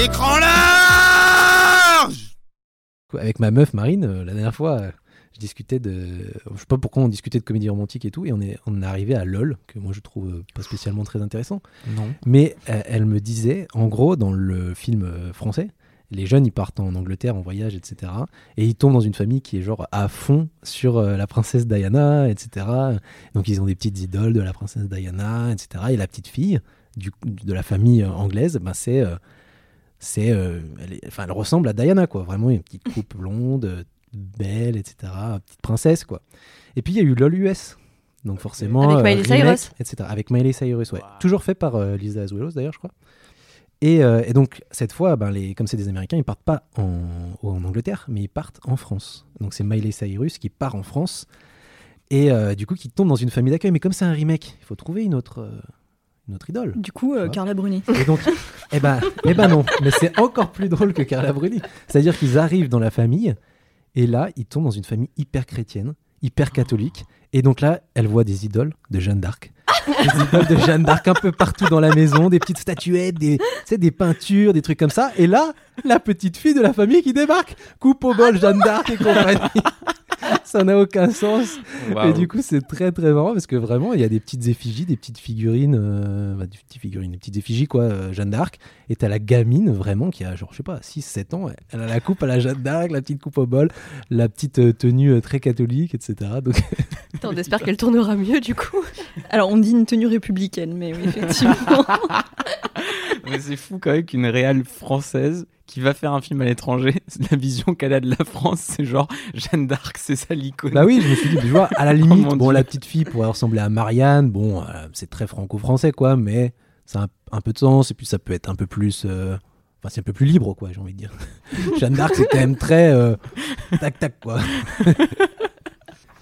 D'écran large Avec ma meuf Marine, euh, la dernière fois, euh, je discutais de. Je sais pas pourquoi on discutait de comédie romantique et tout, et on est, on est arrivé à LOL, que moi je trouve euh, pas spécialement très intéressant. Non. Mais euh, elle me disait, en gros, dans le film français, les jeunes ils partent en Angleterre en voyage, etc. Et ils tombent dans une famille qui est genre à fond sur euh, la princesse Diana, etc. Donc ils ont des petites idoles de la princesse Diana, etc. Et la petite fille du, de la famille anglaise, ben, c'est. euh, c'est, euh, elle, est- enfin, elle ressemble à Diana, quoi. Vraiment, une petite coupe blonde, euh, belle, etc. Petite princesse, quoi. Et puis, il y a eu LOL US. Donc, forcément. Avec euh, Miley remake, Cyrus. etc. Avec Miley Cyrus, ouais. Toujours fait par euh, Lisa Azuelos, d'ailleurs, je crois. Et, euh, et donc, cette fois, ben, les, comme c'est des Américains, ils partent pas en, en Angleterre, mais ils partent en France. Donc, c'est Miley Cyrus qui part en France. Et euh, du coup, qui tombe dans une famille d'accueil. Mais comme c'est un remake, il faut trouver une autre, euh, une autre idole. Du coup, euh. Carla Bruni. Et donc, eh ben, eh ben non, mais c'est encore plus drôle que Carla Bruni. C'est-à-dire qu'ils arrivent dans la famille, et là, ils tombent dans une famille hyper chrétienne, hyper catholique. Et donc là, elle voit des idoles de Jeanne d'Arc. Des idoles de Jeanne d'Arc un peu partout dans la maison, des petites statuettes, des, des peintures, des trucs comme ça. Et là, la petite fille de la famille qui débarque, coupe au bol Jeanne d'Arc et compagnie. ça n'a aucun sens. Et du coup, c'est très très marrant parce que vraiment, il y a des petites effigies, des petites figurines, euh, bah, des petites figurines, des petites effigies, quoi, euh, Jeanne d'Arc. Et t'as la gamine vraiment qui a, genre, je sais pas, 6-7 ans. Elle a la coupe à la Jeanne d'Arc, la petite coupe au bol, la petite euh, tenue très catholique, etc. Donc, Attends, on espère qu'elle tournera mieux du coup. Alors, on dit une tenue républicaine, mais oui, effectivement. Mais c'est fou quand même qu'une réale française qui va faire un film à l'étranger, la vision qu'elle a de la France, c'est genre Jeanne d'Arc, c'est ça l'icône. bah oui, je me suis dit, tu vois, à la Oh limite, mon bon, la petite fille pourrait ressembler à Marianne. Bon, euh, c'est très franco-français, quoi, mais ça a un, un peu de sens. Et puis, ça peut être un peu plus. euh, Enfin, c'est un peu plus libre, quoi, j'ai envie de dire. Jeanne d'Arc, c'est quand même très. euh, tac-tac, quoi.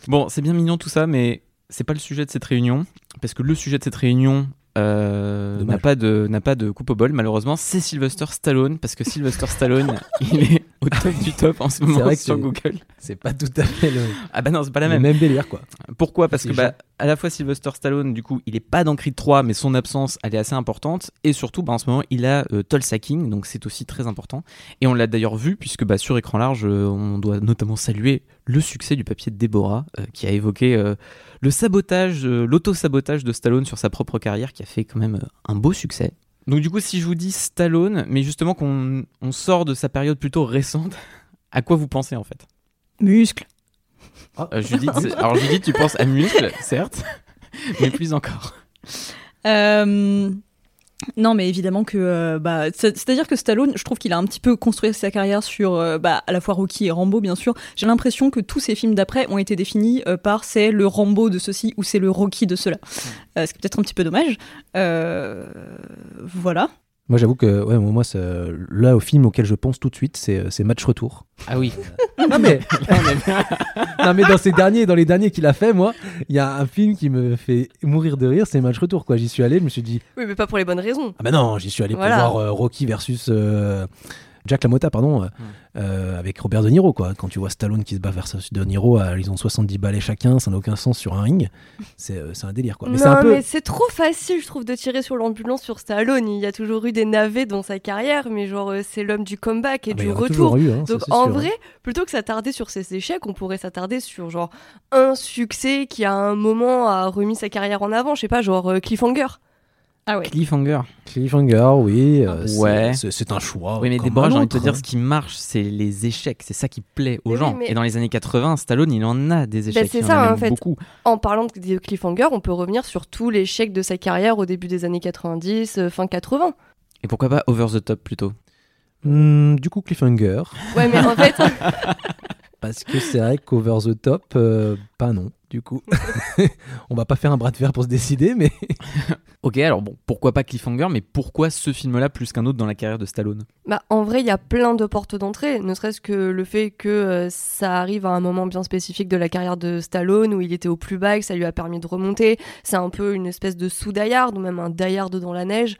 Bon, c'est bien mignon tout ça, mais c'est pas le sujet de cette réunion, parce que le sujet de cette réunion euh, n'a pas de n'a pas de coupe au bol malheureusement. C'est Sylvester Stallone, parce que Sylvester Stallone, il est au top du top en ce moment vrai que sur Google. C'est pas tout à fait le, Ah bah non, c'est pas la le même. même délire, quoi. Pourquoi? Parce que bah, à la fois Sylvester Stallone, du coup, il est pas dans Creed 3, mais son absence, elle est assez importante. Et surtout, bah, en ce moment, il a euh, Tulsa King, donc c'est aussi très important. Et on l'a d'ailleurs vu, puisque bah, sur écran large, euh, on doit notamment saluer le succès du papier de Déborah, euh, qui a évoqué euh, le sabotage, euh, l'auto-sabotage de Stallone sur sa propre carrière, qui a fait quand même euh, un beau succès. Donc du coup, si je vous dis Stallone, mais justement qu'on on sort de sa période plutôt récente, à quoi vous pensez en fait? Muscle. Euh, Judith, alors Judith, tu penses à muscle, certes, mais plus encore. Euh, Non, mais évidemment que. euh, bah, c'est- C'est-à-dire que Stallone, je trouve qu'il a un petit peu construit sa carrière sur euh, bah, à la fois Rocky et Rambo, bien sûr. J'ai l'impression que tous ces films d'après ont été définis euh, par c'est le Rambo de ceci ou c'est le Rocky de cela. Ce qui est peut-être un petit peu dommage. Euh, Voilà. Moi, j'avoue que ouais, moi, ça- là, au film auquel je pense tout de suite, c'est c'est Match Retour. Ah oui. non, mais... non, mais dans ces derniers, dans les derniers qu'il a fait, moi, il y a un film qui me fait mourir de rire, c'est Match Retour. Quoi. J'y suis allé, je me suis dit, Oui, mais pas pour les bonnes raisons. ah bah non, j'y suis allé Voilà. pour voir euh, Rocky versus euh, Jack LaMotta, pardon, euh, euh, avec Robert De Niro. Quoi. Quand tu vois Stallone qui se bat versus De Niro, à, ils ont 70 balais chacun, ça n'a aucun sens sur un ring. C'est euh, un délire. Quoi. Mais c'est non, un peu... mais c'est trop facile, je trouve, de tirer sur l'ambulance sur Stallone. Il y a toujours eu des navets dans sa carrière, mais genre, euh, c'est l'homme du comeback et Ah bah, il du y en a retour. toujours eu, hein, Donc en sûr, hein. vrai, plutôt que s'attarder sur ses échecs, on pourrait s'attarder sur genre un succès qui à un moment a remis sa carrière en avant. Je sais pas, genre euh, Cliffhanger. Ah ouais. Cliffhanger. Cliffhanger, oui. euh, c'est- Ouais. c'est- un choix. Oui, mais Déborah, j'ai envie de te dire, ce qui marche, c'est les échecs. C'est ça qui plaît aux Mais oui, gens. mais- Et dans les années 80, Stallone, il en a des échecs. c'est en ça, a en fait. beaucoup. En parlant de Cliffhanger, on peut revenir sur tout l'échec de sa carrière au début des années 90, euh, fin 80. Et pourquoi pas Over the Top plutôt? Hmm, du coup, Cliffhanger. Ouais, mais en fait, Parce que c'est vrai qu'Over the Top, euh, pas non, du coup. On va pas faire un bras de fer pour se décider, mais. Ok, alors bon, pourquoi pas Cliffhanger, mais pourquoi ce film-là plus qu'un autre dans la carrière de Stallone? Bah, en vrai, il y a plein de portes d'entrée, ne serait-ce que le fait que euh, ça arrive à un moment bien spécifique de la carrière de Stallone où il était au plus bas et que ça lui a permis de remonter. C'est un peu une espèce de sous-Die-Hard ou même un Die-Hard dans la neige,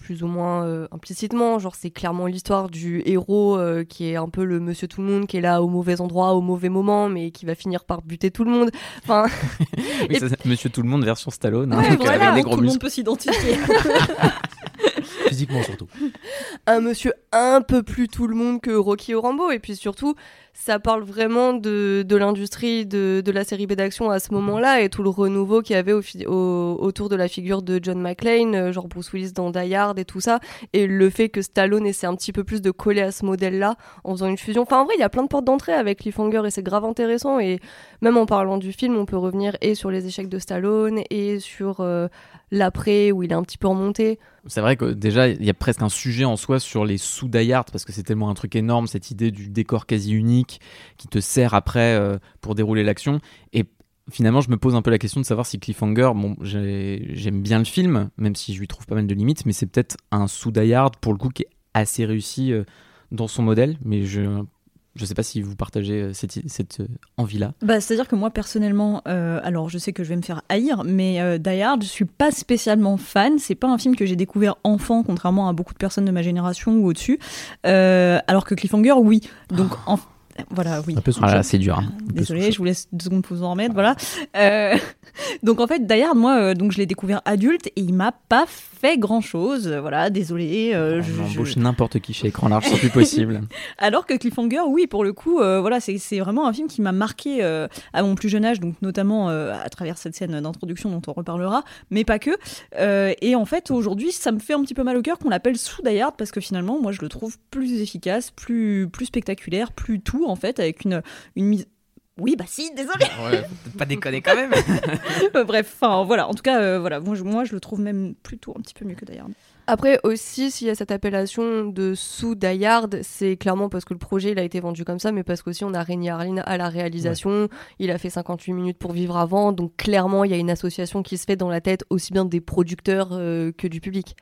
plus ou moins euh, implicitement. Genre, c'est clairement l'histoire du héros euh, qui est un peu le monsieur tout le monde, qui est là au mauvais endroit, au mauvais moment, mais qui va finir par buter tout le monde. Enfin, Oui, Et- ça, c'est Monsieur Tout le Monde version Stallone, hein, Ouais, donc, voilà, avec des gros tout le monde peut s'identifier. Physiquement surtout. un monsieur un peu plus tout le monde que Rocky ou Rambo. Et puis surtout, ça parle vraiment de, de l'industrie de, de la série B d'action à ce moment-là et tout le renouveau qu'il y avait au fi- au- autour de la figure de John McClane, euh, genre Bruce Willis dans Die Hard et tout ça. Et le fait que Stallone essaie un petit peu plus de coller à ce modèle-là en faisant une fusion. Enfin, en vrai, il y a plein de portes d'entrée avec Cliffhanger et c'est grave intéressant. Et même en parlant du film, on peut revenir et sur les échecs de Stallone et sur euh, l'après où il est un petit peu remonté. C'est vrai que déjà, il y a presque un sujet en soi sur les sous die parce que c'est tellement un truc énorme, cette idée du décor quasi unique qui te sert après euh, pour dérouler l'action. Et finalement, je me pose un peu la question de savoir si Cliffhanger, bon, j'ai- j'aime bien le film, même si je lui trouve pas mal de limites, mais c'est peut-être un sous die pour le coup qui est assez réussi euh, dans son modèle, mais je. Je sais pas si vous partagez euh, cette, cette euh, envie-là. Bah, C'est-à-dire que moi, personnellement, euh, alors je sais que je vais me faire haïr, mais euh, Die Hard, je suis pas spécialement fan. C'est pas un film que j'ai découvert enfant, contrairement à beaucoup de personnes de ma génération ou au-dessus. Euh, alors que Cliffhanger, oui. Donc, en... voilà, oui. Un peu sous Ah c'est dur. hein. Désolée, je vous laisse deux secondes pour vous en remettre. Voilà. Euh, donc en fait, Die Hard, moi, euh, donc je l'ai découvert adulte et il m'a pas fait grand chose. Voilà, désolée. euh, je- embauche n'importe qui chez écran large, c'est plus possible. Alors que Cliffhanger, oui, pour le coup, euh, voilà, c'est c'est vraiment un film qui m'a marqué euh, à mon plus jeune âge, donc notamment euh, à travers cette scène d'introduction dont on reparlera, mais pas que. Euh, et en fait, aujourd'hui, ça me fait un petit peu mal au cœur qu'on l'appelle sous parce que finalement, moi, je le trouve plus efficace, plus plus spectaculaire, plus tout en fait, avec une une mise. Oui, bah si, désolé. Ouais, faut pas déconner quand même. Euh, Bref, enfin voilà. En tout cas, euh, voilà, moi je, moi je le trouve même plutôt un petit peu mieux que Die Hard. Après aussi, s'il y a cette appellation de sous Die Hard, c'est clairement parce que le projet il a été vendu comme ça, mais parce qu'aussi on a Rémi Harlin à la réalisation. Il a fait 58 minutes pour vivre avant, donc clairement il y a une association qui se fait dans la tête aussi bien des producteurs euh, que du public.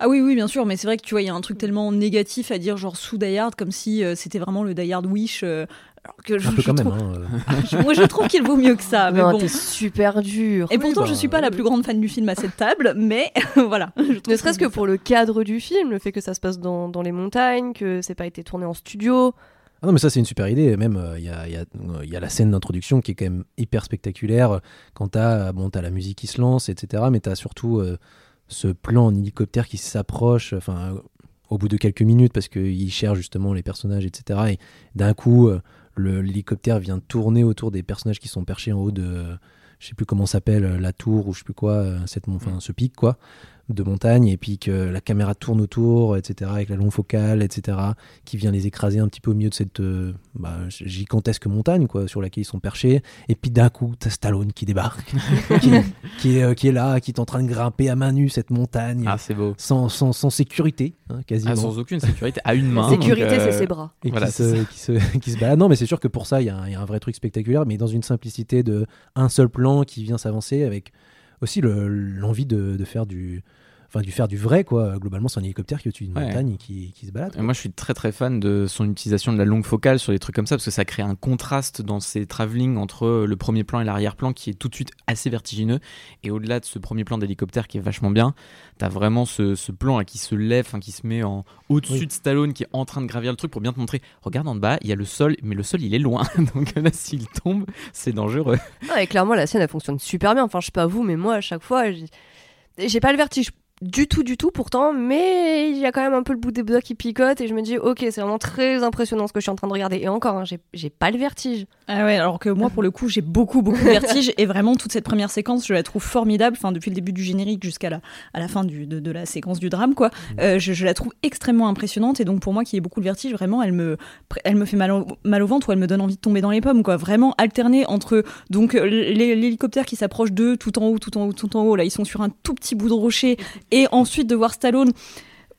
Ah oui, oui, bien sûr, mais c'est vrai que tu vois, il y a un truc tellement négatif à dire, genre sous Die Hard, comme si euh, c'était vraiment le Die Hard Wish. euh, alors que je, Un peu je quand même. trouve- hein, euh. moi, je trouve qu'il vaut mieux que ça. Mais non, bon. t'es super dur. Et pourtant, bah, je suis pas la plus grande fan du film à cette table, mais voilà. Ne serait-ce que ça- pour le cadre du film, le fait que ça se passe dans, dans les montagnes, que c'est pas été tourné en studio. Ah non, mais ça, c'est une super idée. Même, euh, il y, a, il y a- euh, il y a la scène d'introduction qui est quand même hyper spectaculaire. euh, Quand t'as bon, t'as la musique qui se lance, etc. Mais t'as surtout euh, ce plan en hélicoptère qui s'approche, enfin, euh, au bout de quelques minutes, parce qu'il cherche justement les personnages, etc. Et d'un coup, euh, l'hélicoptère vient tourner autour des personnages qui sont perchés en haut de. je sais plus comment s'appelle, euh, la tour ou je sais plus quoi, euh, cette, enfin, ce pic, quoi de montagne et puis que la caméra tourne autour, etc., avec la longue focale, etc., qui vient les écraser un petit peu au milieu de cette euh, bah, gigantesque montagne quoi, sur laquelle ils sont perchés. Et puis d'un coup, t'as Stallone qui débarque, qui, qui est, euh, qui est là, qui est en train de grimper à main nue cette montagne, Ah, c'est beau. sans, sans, sans sécurité, hein, quasiment. Ah, sans aucune sécurité, à une main. sécurité, euh, c'est ses bras. et Voilà, qui, c'est se, qui, se, qui se balade. Non, mais c'est sûr que pour ça, il y, a un- il y a un vrai truc spectaculaire, mais dans une simplicité de un seul plan qui vient s'avancer avec aussi le- l'envie de, de faire du, enfin du faire du vrai quoi. Globalement, c'est un hélicoptère qui est au-dessus d'une Ouais. montagne et qui, qui se balade. Et moi, je suis très très fan de son utilisation de la longue focale sur des trucs comme ça parce que ça crée un contraste dans ses travelling entre le premier plan et l'arrière-plan qui est tout de suite assez vertigineux. Et au-delà de ce premier plan d'hélicoptère qui est vachement bien, t'as vraiment ce, ce plan là qui se lève, enfin, qui se met en au-dessus Oui. de Stallone qui est en train de gravir le truc pour bien te montrer. Regarde en bas, il y a le sol, mais le sol il est loin. Donc là, s'il tombe, c'est dangereux. Ouais, clairement, la scène, elle fonctionne super bien. Enfin, je sais pas vous, mais moi, à chaque fois, j'ai pas le vertige du tout, du tout, pourtant, mais il y a quand même un peu le bout des doigts qui picote et je me dis, ok, c'est vraiment très impressionnant ce que je suis en train de regarder. Et encore, hein, j'ai- pas le vertige. Ah ouais, alors que moi, pour le coup, j'ai beaucoup, beaucoup de vertige. et vraiment, toute cette première séquence, je la trouve formidable. Enfin, depuis le début du générique jusqu'à la, à la fin du, de, de la séquence du drame, quoi. Euh, je, je la trouve extrêmement impressionnante. Et donc, pour moi, qui ai beaucoup de vertige, vraiment, elle me, elle me fait mal au, mal au ventre ou elle me donne envie de tomber dans les pommes, quoi. Vraiment alterner entre, donc, euh, l'hé- l'hélicoptère qui s'approche d'eux tout en haut, tout en haut, tout en haut. Là, ils sont sur un tout petit bout de rocher. Et ensuite, de voir Stallone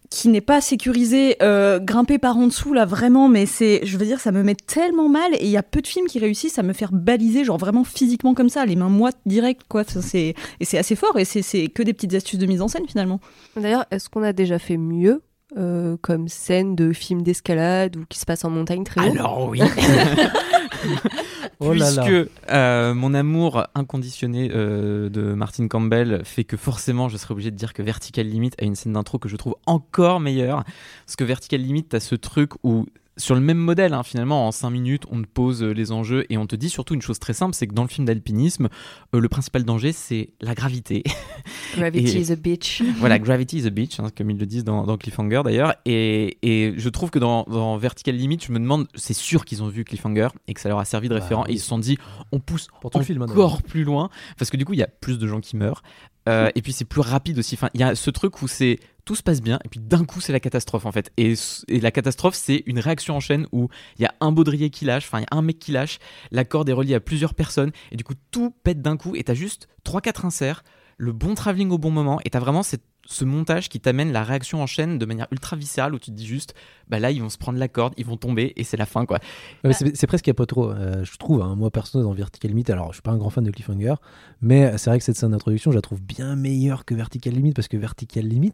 qui n'est pas sécurisé, euh, grimper par en dessous là vraiment, mais c'est, je veux dire, ça me met tellement mal et il y a peu de films qui réussissent à me faire baliser, genre vraiment physiquement comme ça, les mains moites direct quoi. C'est et c'est assez fort et c'est c'est que des petites astuces de mise en scène finalement. D'ailleurs, est-ce qu'on a déjà fait mieux euh, comme scène de film d'escalade ou qui se passe en montagne très haut? Alors oui. Oh. Puisque euh, mon amour inconditionné euh, de Martin Campbell fait que forcément je serais obligé de dire que Vertical Limit a une scène d'intro que je trouve encore meilleure. Parce que Vertical Limit, t'as ce truc où sur le même modèle, hein, finalement, en 5 minutes, on te pose euh, les enjeux et on te dit surtout une chose très simple, c'est que dans le film d'alpinisme, euh, le principal danger, c'est la gravité. Gravity Et- is a bitch. voilà, Gravity is a Beach, hein, comme ils le disent dans, dans Cliffhanger d'ailleurs. Et, et je trouve que dans, dans Vertical Limit, je me demande, c'est sûr qu'ils ont vu Cliffhanger et que ça leur a servi de Bah référent. oui. Et ils se sont dit, on pousse Pour tout le film, hein, encore plus loin. Parce que du coup, il y a plus de gens qui meurent. Euh, et puis c'est plus rapide aussi. Enfin, il y a ce truc où c'est tout se passe bien et puis d'un coup c'est la catastrophe en fait. Et, et la catastrophe c'est une réaction en chaîne où il y a un baudrier qui lâche, enfin il y a un mec qui lâche, la corde est reliée à plusieurs personnes et du coup tout pète d'un coup et t'as juste 3-4 inserts, le bon travelling au bon moment et t'as vraiment cette- ce montage qui t'amène la réaction en chaîne de manière ultra viscérale où tu te dis juste bah là ils vont se prendre la corde, ils vont tomber et c'est la fin quoi. Ouais, mais c'est presque qu'il n'y a pas trop. euh, je trouve, hein, moi perso, dans Vertical Limit, alors je suis pas un grand fan de Cliffhanger, mais c'est vrai que cette scène d'introduction, je la trouve bien meilleure que Vertical Limit, parce que Vertical Limit,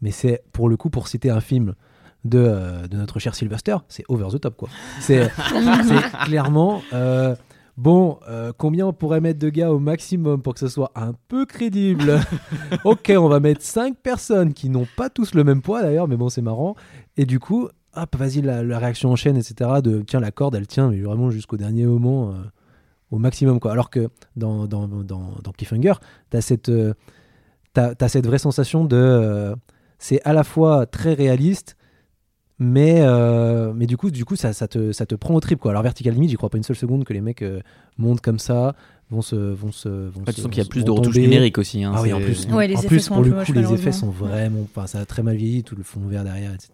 mais c'est pour le coup, pour citer un film de, euh, de notre cher Sylvester, c'est over the top, quoi. C'est c'est clairement. euh, Bon, euh, combien on pourrait mettre de gars au maximum pour que ce soit un peu crédible Ok, on va mettre 5 personnes qui n'ont pas tous le même poids d'ailleurs, mais bon, c'est marrant. Et du coup, hop, vas-y, la, la réaction en chaîne, etc. De tiens, la corde, elle tient, mais vraiment jusqu'au dernier moment, euh, au maximum, quoi. Alors que dans, dans, dans, dans Cliffhanger, t'as cette, euh, t'as, t'as cette vraie sensation de. c'est à la fois très réaliste, mais, euh, mais du coup, du coup ça, te, ça te prend au trip, quoi. Alors, Vertical Limit, j'y crois pas une seule seconde que les mecs euh, montent comme ça, vont se. Vont se vont Ouais, se- tu sens qu'il y a plus de retouches numériques aussi. hein, Ah oui, en plus, Ouais, les en effets plus sont pour le coup, les effets sont vraiment. Enfin, ça a très mal vieilli, tout le fond vert derrière, etc.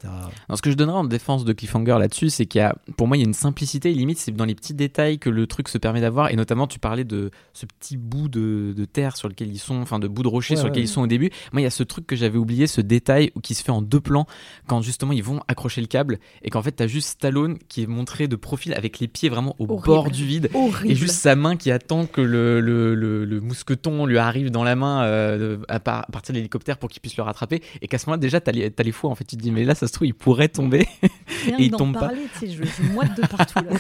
Alors, ce que je donnerais en défense de Cliffhanger là-dessus, c'est qu'il y a, pour moi, il y a une simplicité. Limite, c'est dans les petits détails que le truc se permet d'avoir. Et notamment, tu parlais de ce petit bout de, de terre sur lequel ils sont, enfin, de bout de rocher Ouais, sur lequel ouais. ils sont au début. Moi, il y a ce truc que j'avais oublié, ce détail qui se fait en deux plans quand justement ils vont accrocher le câble et qu'en fait, t'as juste Stallone qui est montré de profil avec les pieds vraiment au Horrible. bord du vide. Horrible. Et juste sa main qui attend que le, le, le- le mousqueton lui arrive dans la main euh, à, par- à partir de l'hélicoptère pour qu'il puisse le rattraper. Et qu'à ce moment-là, déjà, t'as les, t'as les fois. En fait, tu te dis, mais là, ça se trouve, il pourrait tomber. Rien et il tombe pas. parler, je, je moite de partout là.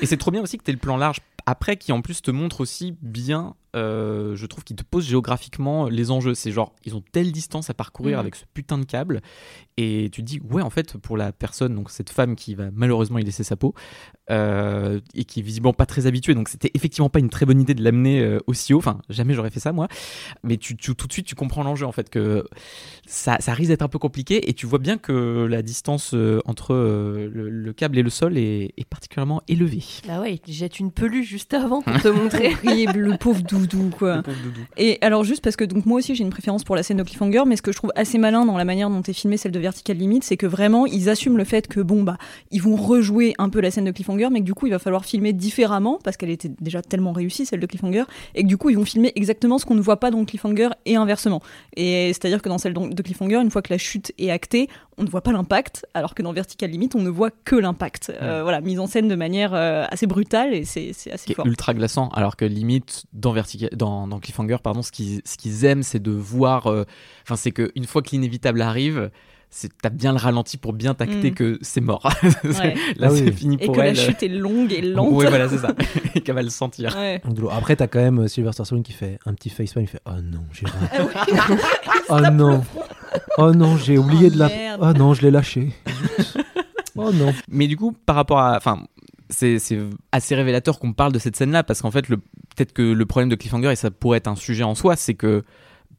Et c'est trop bien aussi que tu le plan large après qui en plus te montre aussi bien, euh, je trouve, qu'il te pose géographiquement les enjeux. C'est genre, ils ont telle distance à parcourir Mhm. avec ce putain de câble. Et tu te dis, ouais, en fait, pour la personne, donc cette femme qui va malheureusement y laisser sa peau, euh, et qui est visiblement pas très habituée, donc c'était effectivement pas une très bonne idée de l'amener euh, aussi haut. Enfin, jamais j'aurais fait ça moi. Mais tu, tu- tout de suite, tu comprends l'enjeu en fait, que ça, ça risque d'être un peu compliqué. Et tu vois bien que la distance euh, entre euh, le, le câble et le sol est, est particulièrement élevée. Bah ouais, il te jette une peluche juste avant pour te montrer. Le pauvre doudou quoi. Le pauvre doudou. Et alors juste parce que donc moi aussi j'ai une préférence pour la scène de Cliffhanger, mais ce que je trouve assez malin dans la manière dont est filmée celle de Vertical Limit, c'est que vraiment ils assument le fait que bon bah ils vont rejouer un peu la scène de Cliffhanger, mais que du coup il va falloir filmer différemment parce qu'elle était déjà tellement réussie celle de Cliffhanger, et que du coup ils vont filmer exactement ce qu'on ne voit pas dans Cliffhanger et inversement. Et c'est-à-dire que dans celle de Cliffhanger, une fois que la chute est actée, on ne voit pas l'impact, alors que dans Vertical Limit, on ne voit que l'impact. Euh, voilà, mise en scène de manière euh, assez brutale et c'est c'est assez qui est fort. ultra glaçant alors que limite dans Vertica- dans, dans Cliffhanger pardon ce qu'ils ce qu'ils aiment c'est de voir euh, enfin c'est que une fois que l'inévitable arrive c'est t'as bien le ralenti pour bien tacter Mm. que c'est mort Ouais. là Ah oui. c'est fini Et pour que la elle chute est longue et lente. ouais voilà c'est ça et qu'elle va le sentir Ouais. Après, t'as quand même euh, Sylvester Stallone qui fait un petit facepalm, il fait Oh non, j'ai Ah oui. Oh non, oh non, j'ai oublié Oh, de la. merde. Oh non, je l'ai lâché. oh non. mais du coup par rapport à enfin c'est c'est assez révélateur qu'on parle de cette scène là parce qu'en fait le peut-être que le problème de Cliffhanger et ça pourrait être un sujet en soi c'est que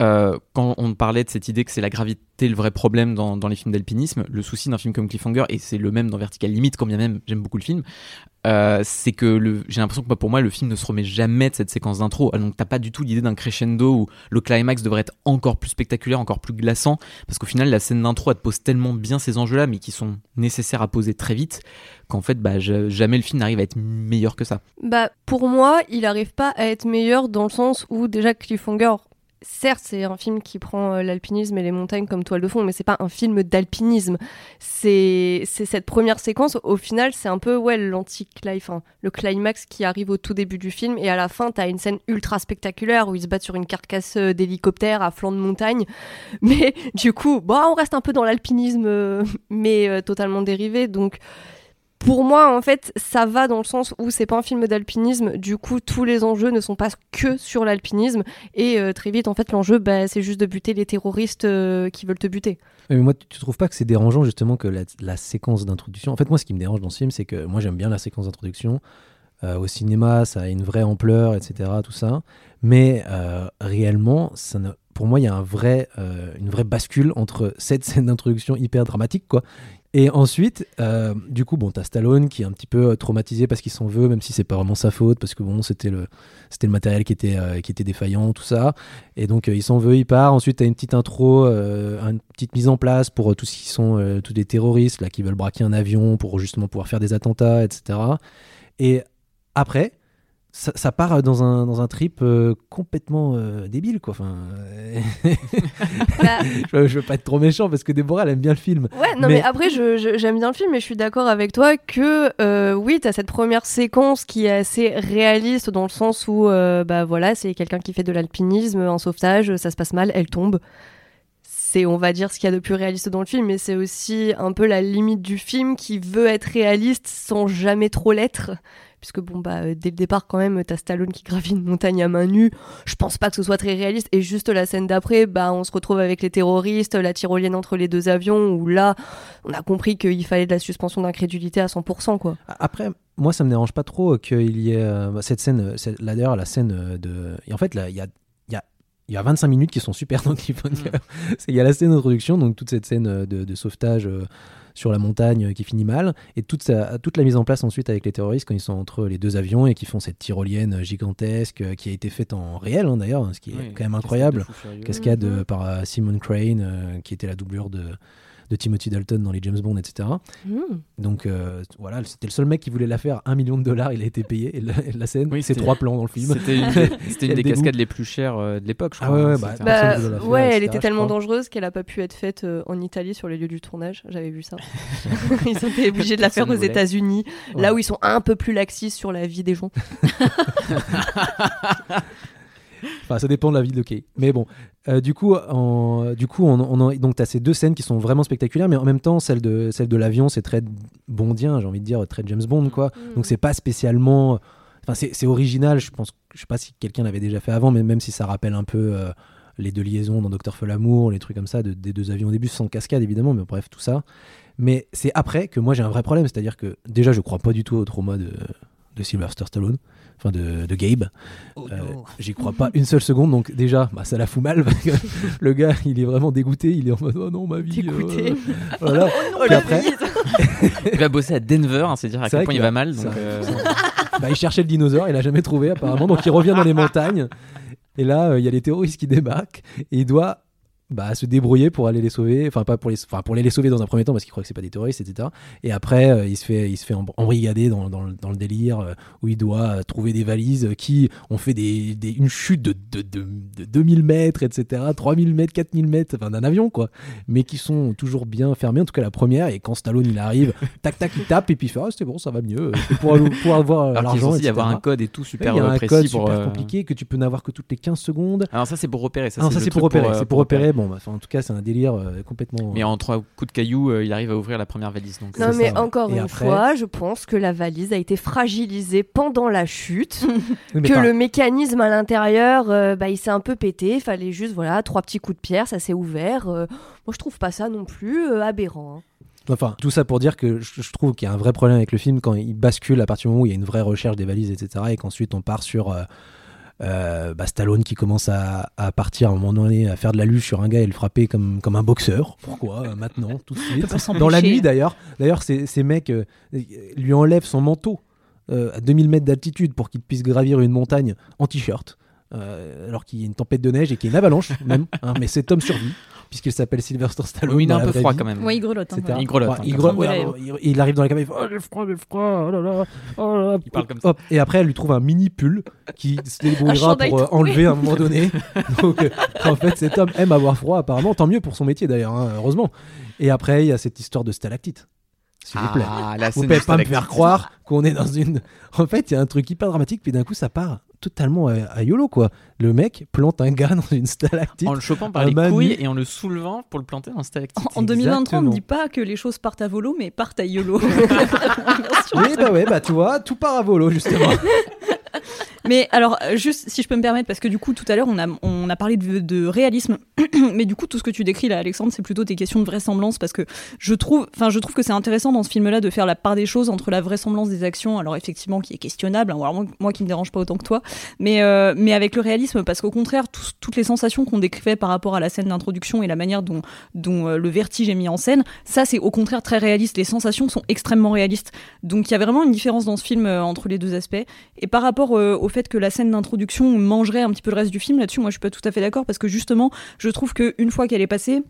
euh, quand on parlait de cette idée que c'est la gravité le vrai problème dans, les films d'alpinisme, le souci d'un film comme Cliffhanger, et c'est le même dans Vertical Limit, quand bien même j'aime beaucoup le film, euh, c'est que j'ai l'impression que bah, pour moi le film ne se remet jamais de cette séquence d'intro. Ah, Donc t'as pas du tout l'idée d'un crescendo où le climax devrait être encore plus spectaculaire, encore plus glaçant, parce qu'au final la scène d'intro elle te pose tellement bien ces enjeux-là, mais qui sont nécessaires à poser très vite, qu'en fait bah, ja- jamais le film n'arrive à être meilleur que ça. Bah, pour moi, il arrive pas à être meilleur dans le sens où déjà Cliffhanger, certes, c'est un film qui prend euh, l'alpinisme et les montagnes comme toile de fond, mais c'est pas un film d'alpinisme. C'est cette première séquence. Au final, c'est un peu ouais l'anti enfin, le climax qui arrive au tout début du film et à la fin, t'as une scène ultra spectaculaire où ils se battent sur une carcasse euh, d'hélicoptère à flanc de montagne. Mais du coup, bah, on reste un peu dans l'alpinisme, euh, mais totalement dérivé. Donc pour moi, en fait, ça va dans le sens où c'est pas un film d'alpinisme. Du coup, tous les enjeux ne sont pas que sur l'alpinisme. Et euh, très vite, en fait, l'enjeu, bah, c'est juste de buter les terroristes euh, qui veulent te buter. Mais moi, tu tu trouves pas que c'est dérangeant justement que la, séquence d'introduction? En fait, moi, ce qui me dérange dans ce film, c'est que moi, j'aime bien la séquence d'introduction. Euh, au cinéma, ça a une vraie ampleur, etc. Tout ça. Mais réellement, ça pour moi, il y a une vraie bascule entre cette scène d'introduction hyper dramatique, quoi. Et ensuite, euh, du coup, bon, t'as Stallone qui est un petit peu euh, traumatisé parce qu'il s'en veut, même si c'est pas vraiment sa faute, parce que bon, c'était le, le matériel qui était, euh, qui était défaillant, tout ça. Et donc, il s'en veut, il part. Ensuite, t'as une petite intro, une petite mise en place pour tous ceux qui sont tous des terroristes là qui veulent braquer un avion pour justement pouvoir faire des attentats, etc. Et après, ça, ça part dans un, dans un trip euh, complètement euh, débile, quoi. Enfin, euh, Bah, je, je veux pas être trop méchant parce que Déborah, elle aime bien le film. Ouais, non, mais, Mais- après, j'aime bien le film, mais je suis d'accord avec toi que euh, oui, t'as cette première séquence qui est assez réaliste dans le sens où, bah voilà, c'est quelqu'un qui fait de l'alpinisme, un sauvetage, ça se passe mal, elle tombe. C'est, on va dire, ce qu'il y a de plus réaliste dans le film, mais c'est aussi un peu la limite du film qui veut être réaliste sans jamais trop l'être. Puisque, bon, bah, euh, dès le départ, quand même, t'as Stallone qui gravit une montagne à main nue. Je pense pas que ce soit très réaliste. Et juste la scène d'après, bah, on se retrouve avec les terroristes, la tyrolienne entre les deux avions, où là, on a compris qu'il fallait de la suspension d'incrédulité à 100%, quoi. Après, moi, ça me dérange pas trop qu'il y ait euh, cette scène. cette- Là, d'ailleurs, la scène euh, de. Et en fait, là, il y a, il y, a, il y a 25 minutes qui sont super dans Cliffhanger. C'est- Il y a la scène d'introduction, donc toute cette scène euh, de, de sauvetage euh, sur la montagne euh, qui finit mal, et toute, sa- toute la mise en place ensuite avec les terroristes quand ils sont entre les deux avions et qui font cette tyrolienne gigantesque euh, qui a été faite en réel, hein, d'ailleurs, ce qui est Oui, quand même cascade incroyable. Cascade Mhm. euh, par Simon Crane, qui était la doublure de, de Timothy Dalton dans les James Bond, etc. Donc euh, voilà, c'était le seul mec qui voulait la faire. Un million de dollars, il a été payé. Et la, et la scène, Oui, c'est trois plans dans le film. C'était une, des- c'était une Elle des déboule. cascades les plus chères euh, de l'époque, je Ah crois. ouais, ouais, hein. bah, Bah, faire, ouais, elle était tellement dangereuse qu'elle a pas pu être faite euh, en Italie sur les lieux du tournage. J'avais vu ça. Ils ont été obligés de la faire aux. États-Unis, Ouais. là où ils sont un peu plus laxistes sur la vie des gens. Enfin, ça dépend de la ville de Kay. Mais bon, euh, du coup, en, du coup, on, on en- donc t'as ces deux scènes qui sont vraiment spectaculaires, mais en même temps, celle de celle de l'avion, c'est très bondien, j'ai envie de dire, très James Bond, quoi. Donc c'est pas spécialement. Enfin, c'est c'est original. Je pense. Je sais pas si quelqu'un l'avait déjà fait avant, mais même si ça rappelle un peu euh, les deux liaisons dans Docteur Folamour, les trucs comme ça, de- des deux avions au début, sans cascade évidemment, mais bref, tout ça. Mais c'est après que moi j'ai un vrai problème, c'est-à-dire que déjà je crois pas du tout au trauma de, de Sylvester Stallone, enfin de, de Gabe. Oh Euh, J'y crois pas une seule seconde, donc déjà, bah, ça la fout mal. parce que le gars, il est vraiment dégoûté. Il est en mode, oh non, ma vie. Dégoûté. euh, voilà. Puis après, Il va bosser à Denver, hein, c'est dire à quel point il va mal. Donc, euh, bah, il cherchait le dinosaure, il a jamais trouvé apparemment, donc il revient dans les montagnes. Et là, euh, il y a les terroristes qui débarquent et il doit bah, à se débrouiller pour aller les sauver. Enfin, pas pour les, enfin, pour les, les sauver dans un premier temps parce qu'il croit que c'est pas des terroristes, etc. Et après, euh, il se fait, il se fait embr- embrigader dans, dans, le- dans le délire euh, où il doit euh, trouver des valises qui ont fait des, des- une chute de, de, de, de 2000 mètres, etc. 3000 mètres, 4000 mètres, enfin d'un avion, quoi. Mais qui sont toujours bien fermés, en tout cas la première. Et quand Stallone il arrive, tac tac, il tape et puis il fait Ah, c'est bon, ça va mieux. Pour, pour avoir l'argent. censé y avoir un code et tout super il euh, un code pour. super compliqué que tu peux n'avoir que toutes les 15 secondes. Alors ça c'est pour repérer. Ça, Ah non, ça le c'est pour repérer. c'est pour repérer. Bon, bah, enfin, en tout cas, c'est un délire euh, complètement. Mais en trois coups de caillou, euh, il arrive à ouvrir la première valise. Donc Non mais ça, encore une après- fois, je pense que la valise a été fragilisée pendant la chute, Oui, que le mécanisme à l'intérieur, euh, bah, il s'est un peu pété. Il fallait juste voilà trois petits coups de pierre, ça s'est ouvert. Euh, moi je trouve pas ça non plus euh, aberrant. hein. Enfin, tout ça pour dire que je, je trouve qu'il y a un vrai problème avec le film quand il bascule à partir du moment où il y a une vraie recherche des valises, etc. Et qu'ensuite on part sur euh, bah, Stallone qui commence à, à partir à un moment donné à faire de la luge sur un gars et le frapper comme, comme un boxeur. Pourquoi euh, maintenant, tout de suite. Dans la nuit d'ailleurs. D'ailleurs, ces, ces mecs euh, lui enlèvent son manteau euh, à 2000 mètres d'altitude pour qu'il puisse gravir une montagne en t-shirt. alors qu'il y a une tempête de neige et qu'il y a une avalanche même, hein, mais cet homme survit puisqu'il s'appelle Sylvester Stallone. Oui, il est un peu froid vie quand même. Ouais, il grelotte. hein, ouais. Il grelotte, hein, il, grelotte, arrive dans la cabine, il fait Oh, j'ai froid, j'ai froid, oh là là, oh là là. Il parle comme ça. Hop. Et après, elle lui trouve un mini pull qui se débrouillera pour euh, enlever à un moment donné. Donc, euh, en fait, cet homme aime avoir froid, apparemment. Tant mieux pour son métier d'ailleurs, hein, heureusement. Et après, il y a cette histoire de stalactite. S'il vous plaît. Ah, la Vous pouvez pas me faire croire qu'on est dans une. En fait, il y a un truc hyper dramatique, puis d'un coup, ça part totalement à, à YOLO, quoi. Le mec plante un gars dans une stalactite. En le chopant par les manu. couilles et en le soulevant pour le planter dans un stalactite. En 2023, on ne dit pas que les choses partent à volo, mais partent à YOLO. Oui, bah ouais, bah tu vois, tout part à volo, justement. Mais alors, euh, juste si je peux me permettre, parce que du coup, tout à l'heure, on a, on a parlé de, réalisme, mais du coup, tout ce que tu décris là, Alexandre, c'est plutôt des questions de vraisemblance, parce que je trouve, je trouve que c'est intéressant dans ce film-là de faire la part des choses entre la vraisemblance des actions, alors effectivement, qui est questionnable, hein, alors moi, qui me dérange pas autant que toi, mais, euh, mais avec le réalisme, parce qu'au contraire, toutes les sensations qu'on décrivait par rapport à la scène d'introduction et la manière dont, euh, le vertige est mis en scène, ça, c'est au contraire très réaliste. Les sensations sont extrêmement réalistes. Donc, il y a vraiment une différence dans ce film entre les deux aspects. Et par rapport au fait que la scène d'introduction mangerait un petit peu le reste du film, là-dessus, moi, je suis pas tout à fait d'accord parce que justement, je trouve que une fois qu'elle est passée.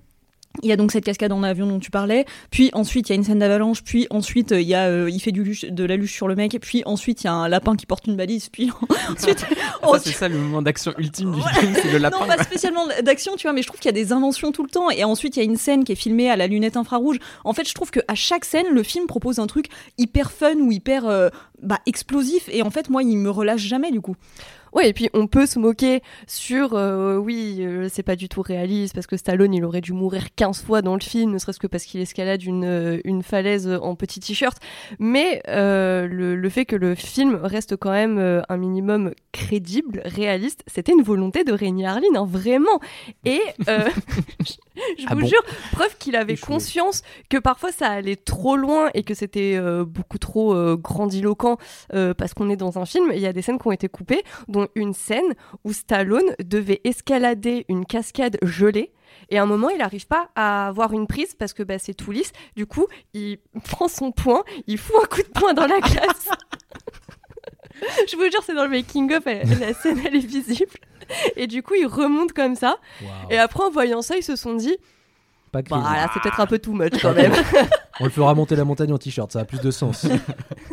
Il y a donc cette cascade en avion dont tu parlais, puis ensuite il y a une scène d'avalanche, puis ensuite euh, il y a euh, il fait du luche- de la luche sur le mec, puis ensuite il y a un lapin qui porte une balise, puis ensuite Ça, c'est ça le moment d'action ultime du film, c'est le lapin. non, pas spécialement d'action, tu vois, mais je trouve qu'il y a des inventions tout le temps. Et ensuite, il y a une scène qui est filmée à la lunette infrarouge. En fait, je trouve qu'à chaque scène, le film propose un truc hyper fun ou hyper euh, bah, explosif. Et en fait, moi, il me relâche jamais, du coup. Ouais, et puis on peut se moquer sur, euh, oui, euh, c'est pas du tout réaliste, parce que Stallone, il aurait dû mourir 15 fois dans le film, ne serait-ce que parce qu'il escalade une, euh, une falaise en petit t-shirt. Mais euh, le, le fait que le film reste quand même un minimum crédible, réaliste, c'était une volonté de Rémi Harlin, hein, vraiment. Et je, Ah vous bon jure, preuve qu'il avait conscience que parfois ça allait trop loin et que c'était beaucoup trop grandiloquent parce qu'on est dans un film. Il y a des scènes qui ont été coupées, dont une scène où Stallone devait escalader une cascade gelée. Et à un moment, il n'arrive pas à avoir une prise parce que bah, c'est tout lisse. Du coup, il prend son poing, il fout un coup de poing dans la glace. Je vous jure, c'est dans le making-of, la scène, elle est visible. Et du coup, il remonte comme ça. Et après, en voyant ça, ils se sont dit, Pas bah c'est peut-être un peu too much quand même. On le fera monter la montagne en t-shirt, ça a plus de sens.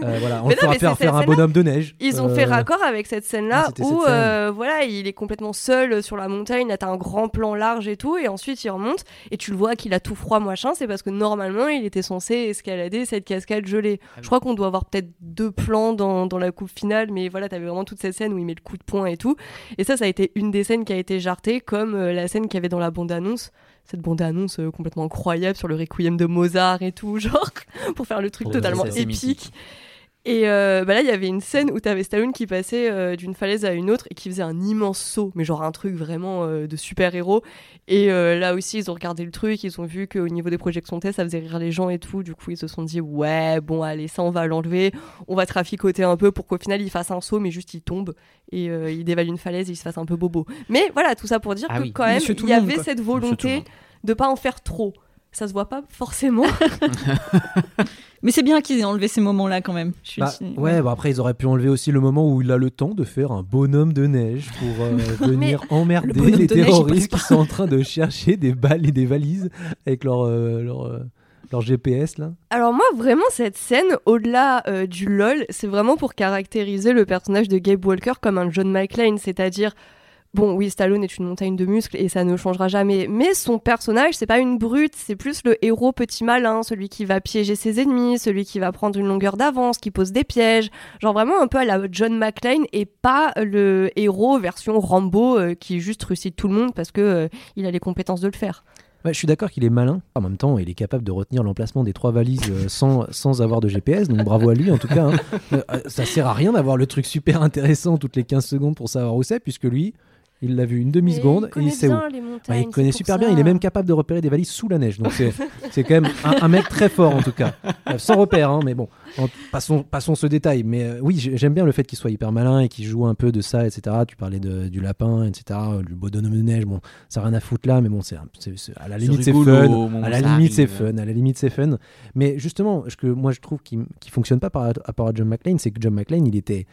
Euh, voilà, on Mais le non, fera faire faire un bonhomme de neige. Ils ont Euh, fait raccord avec cette scène-là ah, où cette scène. euh, voilà, il est complètement seul sur la montagne, là t'as un grand plan large et tout, et ensuite il remonte et tu le vois qu'il a tout froid machin, c'est parce que normalement il était censé escalader cette cascade gelée. Je crois qu'on doit avoir peut-être deux plans dans, dans la coupe finale, mais voilà, t'avais vraiment toute cette scène où il met le coup de poing et tout. Et ça, ça a été une des scènes qui a été jartée, comme euh, la scène qu'il y avait dans la bande-annonce. Cette bande-annonce euh, complètement incroyable sur le requiem de Mozart et tout, genre, pour faire le truc Ouais, totalement épique. mythique. Et euh, bah là, il y avait une scène où t'avais Stallone qui passait euh, d'une falaise à une autre et qui faisait un immense saut, mais genre un truc vraiment euh, de super-héros. Et là aussi, ils ont regardé le truc, ils ont vu qu'au niveau des projections test, ça faisait rire les gens et tout. Du coup, ils se sont dit, ouais, bon, allez, ça, on va l'enlever. On va traficoter un peu pour qu'au final, il fasse un saut, mais juste il tombe et il dévale une falaise et il se fasse un peu bobo. Mais voilà, tout ça pour dire Ah que oui. quand même, il y avait quoi. cette volonté de pas en faire trop. Ça se voit pas forcément. Mais c'est bien qu'ils aient enlevé ces moments-là quand même. Je suis Bah, ouais, bah après ils auraient pu enlever aussi le moment où il a le temps de faire un bonhomme de neige pour euh, venir emmerder le les neige, terroristes qui sont en train de chercher des balles et des valises avec leur, euh, leur, euh, leur GPS là. Alors moi, vraiment, cette scène, au-delà euh, du lol, c'est vraiment pour caractériser le personnage de Gabe Walker comme un John McClane, c'est-à-dire... Bon, oui, Stallone est une montagne de muscles et ça ne changera jamais. Mais son personnage, c'est pas une brute, c'est plus le héros petit malin, celui qui va piéger ses ennemis, celui qui va prendre une longueur d'avance, qui pose des pièges. Genre vraiment un peu à la John McClane et pas le héros version Rambo euh, qui juste réussit tout le monde parce que euh, il a les compétences de le faire. Je suis d'accord qu'il est malin. En même temps, il est capable de retenir l'emplacement des trois valises euh, sans, sans avoir de GPS. Donc bravo à lui en tout cas. hein. Euh, ça sert à rien d'avoir le truc super intéressant toutes les 15 secondes pour savoir où c'est, puisque lui, il l'a vu une demi-seconde et il sait où. Bah, il connaît super bien, il est même capable de repérer des valises sous la neige. Donc c'est c'est quand même un, un mec très fort en tout cas. Euh, sans repère, hein, mais bon, en- passons, passons ce détail. Mais euh, oui, j'ai- j'aime bien le fait qu'il soit hyper malin et qu'il joue un peu de ça, etc. Tu parlais de- du lapin, etc. euh, Du bonhomme de neige, bon, ça n'a rien à foutre là, mais bon, c'est à la limite c'est fun. À la limite c'est fun, à la limite c'est fun. Mais justement, ce que moi je trouve qui, qui fonctionne pas par rapport à John McClane, c'est que John McClane, il était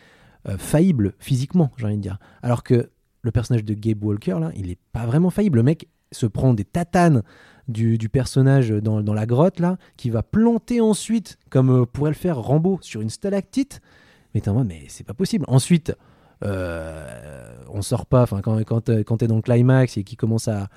euh, faillible physiquement, j'ai envie de dire. Alors que le personnage de Gabe Walker, là, il est pas vraiment faillible. Le mec se prend des tatanes du, personnage dans, la grotte, là, qui va planter ensuite, comme euh, pourrait le faire Rambo, sur une stalactite. Mais t'es en mais c'est pas possible. Ensuite, euh, on sort pas, enfin, quand, quand, euh, quand dans le climax et qu'il commence à,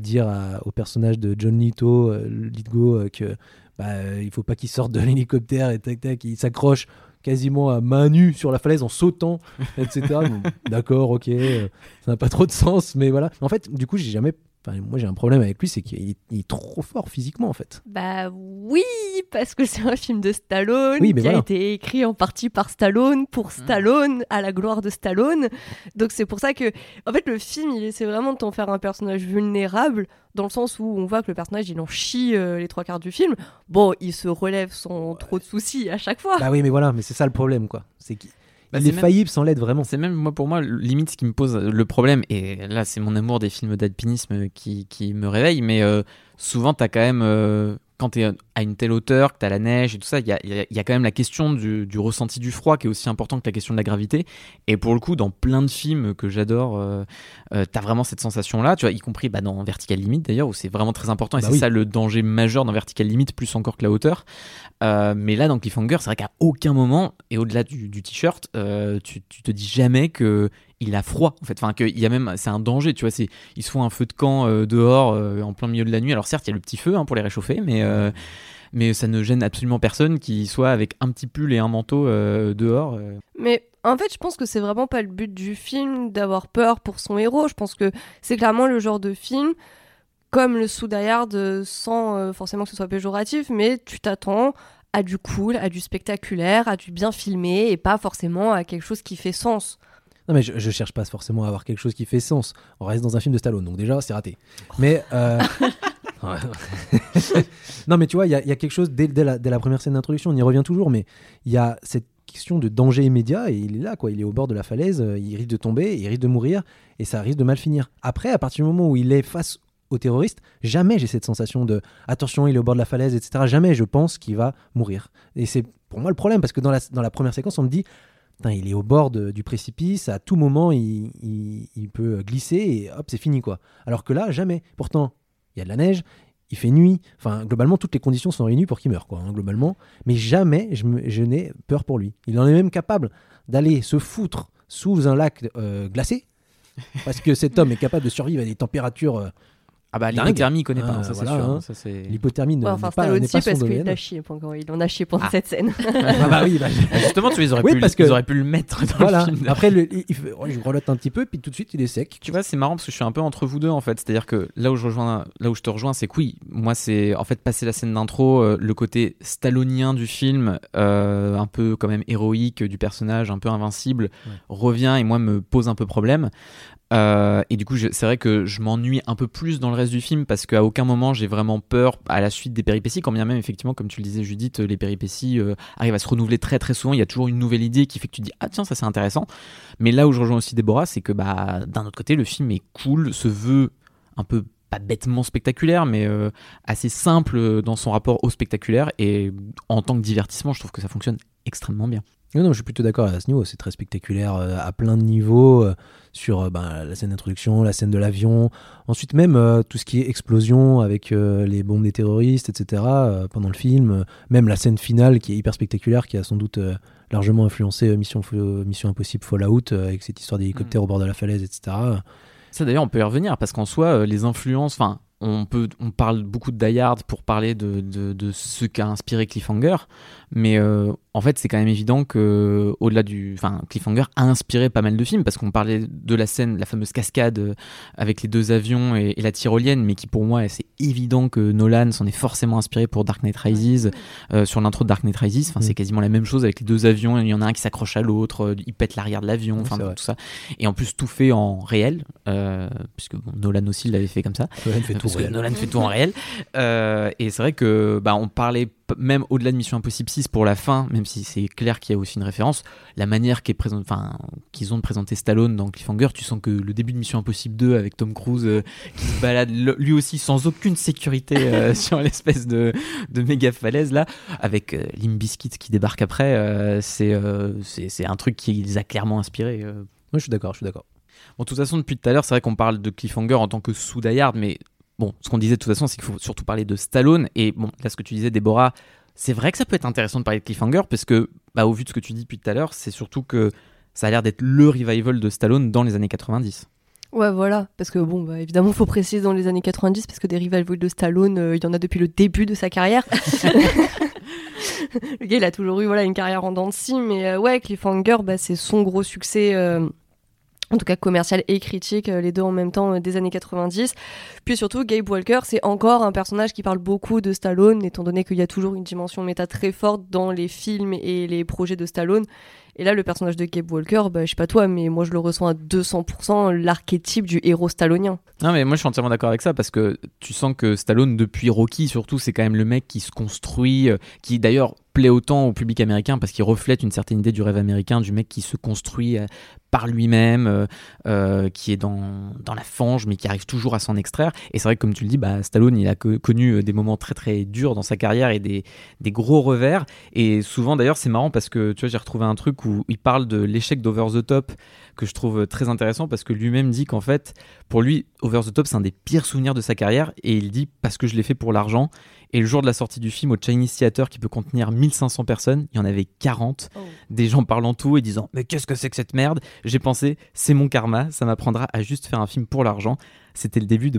dire au personnage de John Lithgow, euh, que bah, il faut pas qu'il sorte de l'hélicoptère et tac tac, il s'accroche quasiment à main nue sur la falaise en sautant, etc. Bon, D'accord, ok, euh, ça n'a pas trop de sens, mais voilà. En fait, du coup, j'ai jamais. Enfin, moi, j'ai un problème avec lui, c'est qu'il est, trop fort physiquement, en fait. Bah oui, parce que c'est un film de Stallone Oui, mais qui a été écrit en partie par Stallone pour Stallone à la gloire de Stallone. Donc c'est pour ça que, en fait, le film il essaie vraiment de t'en faire un personnage vulnérable dans le sens où on voit que le personnage il en chie euh, les trois quarts du film. Bon, il se relève sans trop de soucis à chaque fois. Bah oui, mais voilà, mais c'est ça le problème, quoi. C'est qu'il Bah, il est même- faillible sans l'aide, vraiment. C'est même moi pour moi limite ce qui me pose le problème et là c'est mon amour des films d'alpinisme qui, qui me réveille mais euh, souvent t'as quand même euh, quand t'es à une telle hauteur que t'as la neige et tout ça il y a, y quand même la question du, du ressenti du froid qui est aussi important que la question de la gravité et pour le coup dans plein de films que j'adore euh, euh, t'as vraiment cette sensation là tu vois y compris bah, dans Vertical Limit d'ailleurs où c'est vraiment très important et Bah c'est oui. ça le danger majeur dans Vertical Limit plus encore que la hauteur euh, mais là, dans Cliffhanger, c'est vrai qu'à aucun moment, et au-delà du, du t-shirt, euh, tu, tu te dis jamais que il a froid. En fait, enfin, qu'il y a même, c'est un danger. Tu vois, ils se font un feu de camp euh, dehors euh, en plein milieu de la nuit. Alors certes, il y a le petit feu hein, pour les réchauffer, mais euh, mais ça ne gêne absolument personne qui soit avec un petit pull et un manteau dehors. Mais en fait, je pense que c'est vraiment pas le but du film d'avoir peur pour son héros. Je pense que c'est clairement le genre de film, comme le euh, sans forcément que ce soit péjoratif, mais tu t'attends à du cool, à du spectaculaire, à du bien filmé, et pas forcément à quelque chose qui fait sens. Non, mais je, je cherche pas forcément à avoir quelque chose qui fait sens. On reste dans un film de Stallone, donc déjà, c'est raté. Mais. euh, non, mais tu vois, il y, a- il y a quelque chose dès, dès la, dès la première scène d'introduction, on y revient toujours, mais il y a cette question de danger immédiat et il est là, quoi. Il est au bord de la falaise, euh, il risque de tomber, il risque de mourir et ça risque de mal finir. Après, à partir du moment où il est face aux terroristes, jamais j'ai cette sensation de attention, il est au bord de la falaise, etc. Jamais je pense qu'il va mourir. Et c'est pour moi le problème parce que dans la, dans la première séquence, on me dit Putain, il est au bord du précipice, à tout moment il, peut glisser et hop, c'est fini quoi. Alors que là, jamais. Pourtant, il y a de la neige, il fait nuit, enfin globalement toutes les conditions sont réunies pour qu'il meure quoi, hein, globalement. Mais jamais je n'ai peur pour lui. Il en est même capable d'aller se foutre sous un lac euh, glacé parce que cet homme est capable de survivre à des températures. euh, Ah bah l'hypothermie, il connaît pas, Ah, hein, ça voilà, c'est sûr. hein. hein, ça, c'est... L'hypothermie ne- Ouais, enfin, pas, n'est aussi, pas son parce qu'il a chié pendant, il en a chié pendant Ah. cette scène. Ah bah oui, bah, Ah, Justement, tu vois, ils auraient, Oui, pu, parce que- ils auraient pu le mettre dans voilà. le film. Après, le- il, je relote un petit peu, puis tout de suite il est sec. Tu vois, c'est marrant parce que je suis un peu entre vous deux en fait. C'est-à-dire que là où je rejoins, là où je te rejoins, c'est que oui, moi c'est en fait passer la scène d'intro, euh, le côté stallonien du film, euh, un peu quand même héroïque du personnage, un peu invincible, Ouais. revient et moi me pose un peu problème. Euh, et du coup, je- c'est vrai que je m'ennuie un peu plus dans le reste du film parce qu'à aucun moment j'ai vraiment peur à la suite des péripéties, quand bien même effectivement, comme tu le disais Judith, les péripéties euh, arrivent à se renouveler très très souvent. Il y a toujours une nouvelle idée qui fait que tu dis ah tiens ça c'est intéressant. Mais là où je rejoins aussi Déborah, c'est que bah d'un autre côté le film est cool, se veut un peu pas bêtement spectaculaire, mais euh, assez simple dans son rapport au spectaculaire. Et en tant que divertissement, je trouve que ça fonctionne extrêmement bien. Non, non, je suis plutôt d'accord à ce niveau. C'est très spectaculaire euh, à plein de niveaux euh, sur euh, ben, la scène d'introduction, la scène de l'avion. Ensuite, même euh, tout ce qui est explosion avec euh, les bombes des terroristes, etc. euh, pendant le film. Même la scène finale qui est hyper spectaculaire, qui a sans doute largement influencé Mission, Impossible Fallout avec cette histoire d'hélicoptère au bord de la falaise, etc. Ça d'ailleurs, on peut y revenir parce qu'en soi, les influences, enfin, on peut, on parle beaucoup de Die Hard pour parler de, de, de ce qu'a inspiré Cliffhanger, mais euh, en fait, c'est quand même évident que au-delà du, enfin, Cliffhanger a inspiré pas mal de films parce qu'on parlait de la scène, la fameuse cascade euh, avec les deux avions et, et la tyrolienne, mais qui pour moi, c'est évident que Nolan s'en est forcément inspiré pour Dark Knight Rises, euh, sur l'intro de Dark Knight Rises. Enfin, Mm. c'est quasiment la même chose avec les deux avions. Il y en a un qui s'accroche à l'autre, il pète l'arrière de l'avion, enfin tout ça. Et en plus, tout fait en réel, euh, puisque bon, Nolan aussi l'avait fait comme ça. Nolan fait tout Parce que réel. Nolan fait tout en réel. Et c'est vrai que bah, on parlait même au-delà de Mission Impossible 6 pour la fin, même si c'est clair qu'il y a aussi une référence, la manière qu'ils ont de présenter Stallone dans Cliffhanger, tu sens que le début de Mission Impossible 2 avec Tom Cruise euh, qui se balade lui aussi sans aucune sécurité euh, sur l'espèce de, méga falaise là, avec euh, Limp Bizkit qui débarque après, euh, c'est un truc qui les a clairement inspirés. Moi, je suis d'accord, je suis d'accord. Bon, de toute façon, depuis tout à l'heure, c'est vrai qu'on parle de Cliffhanger en tant que sous Die Hard, mais bon, ce qu'on disait de toute façon, c'est qu'il faut surtout parler de Stallone. Et bon, là, ce que tu disais, Déborah, c'est vrai que ça peut être intéressant de parler de Cliffhanger, parce que, bah, au vu de ce que tu dis depuis tout à l'heure, c'est surtout que ça a l'air d'être le revival de Stallone dans les années 90. Ouais, voilà. Parce que, bon, bah, évidemment, faut préciser dans les années 90, parce que des rivals de Stallone, euh, il y en a depuis le début de sa carrière. le gars, il a toujours eu voilà, une carrière en dents de scie, mais euh, ouais, Cliffhanger, bah, c'est son gros succès. euh, en tout cas commercial et critique, euh, les deux en même temps euh, des années 90. Puis surtout, Gabe Walker, c'est encore un personnage qui parle beaucoup de Stallone, étant donné qu'il y a toujours une dimension méta très forte dans les films et les projets de Stallone. Et là, le personnage de Gabe Walker, bah, je sais pas toi, mais moi je le ressens à 200% l'archétype du héros stallonien. Non, mais moi, je suis entièrement d'accord avec ça, parce que tu sens que Stallone, depuis Rocky, surtout, c'est quand même le mec qui se construit, euh, qui d'ailleurs plaît autant au public américain, parce qu'il reflète une certaine idée du rêve américain, du mec qui se construit euh, par lui-même, euh, qui est dans, dans la fange, mais qui arrive toujours à s'en extraire. Et c'est vrai que, comme tu le dis, bah, Stallone, il a co- connu des moments très très durs dans sa carrière et des, des gros revers. Et souvent, d'ailleurs, c'est marrant parce que, tu vois, j'ai retrouvé un truc où il parle de l'échec d'Over the Top, que je trouve très intéressant, parce que lui-même dit qu'en fait, pour lui, Over the Top, c'est un des pires souvenirs de sa carrière. Et il dit, parce que je l'ai fait pour l'argent. Et le jour de la sortie du film au Chinese Theater, qui peut contenir 1500 personnes, il y en avait 40 des gens parlant tout et disant mais qu'est-ce que c'est que cette merde? J'ai pensé c'est mon karma ça m'apprendra à juste faire un film pour l'argent c'était le début de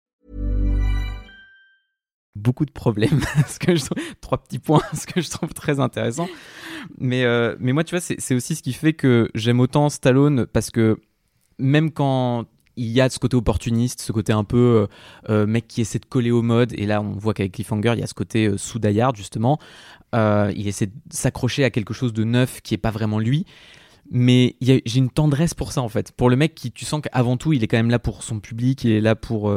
Beaucoup de problèmes trois petits points ce que je trouve très intéressant. Mais euh, mais moi tu vois c'est aussi ce qui fait que j'aime autant Stallone parce que même quand il y a ce côté opportuniste, ce côté un peu euh, euh, mec qui essaie de coller au mode, et là on voit qu'avec Cliffhanger il y a ce côté euh, sous Die Hard, justement, il essaie de s'accrocher à quelque chose de neuf qui est pas vraiment lui, mais j'ai une tendresse pour ça en fait, pour le mec qui tu sens qu'avant tout il est quand même là pour son public, il est là pour,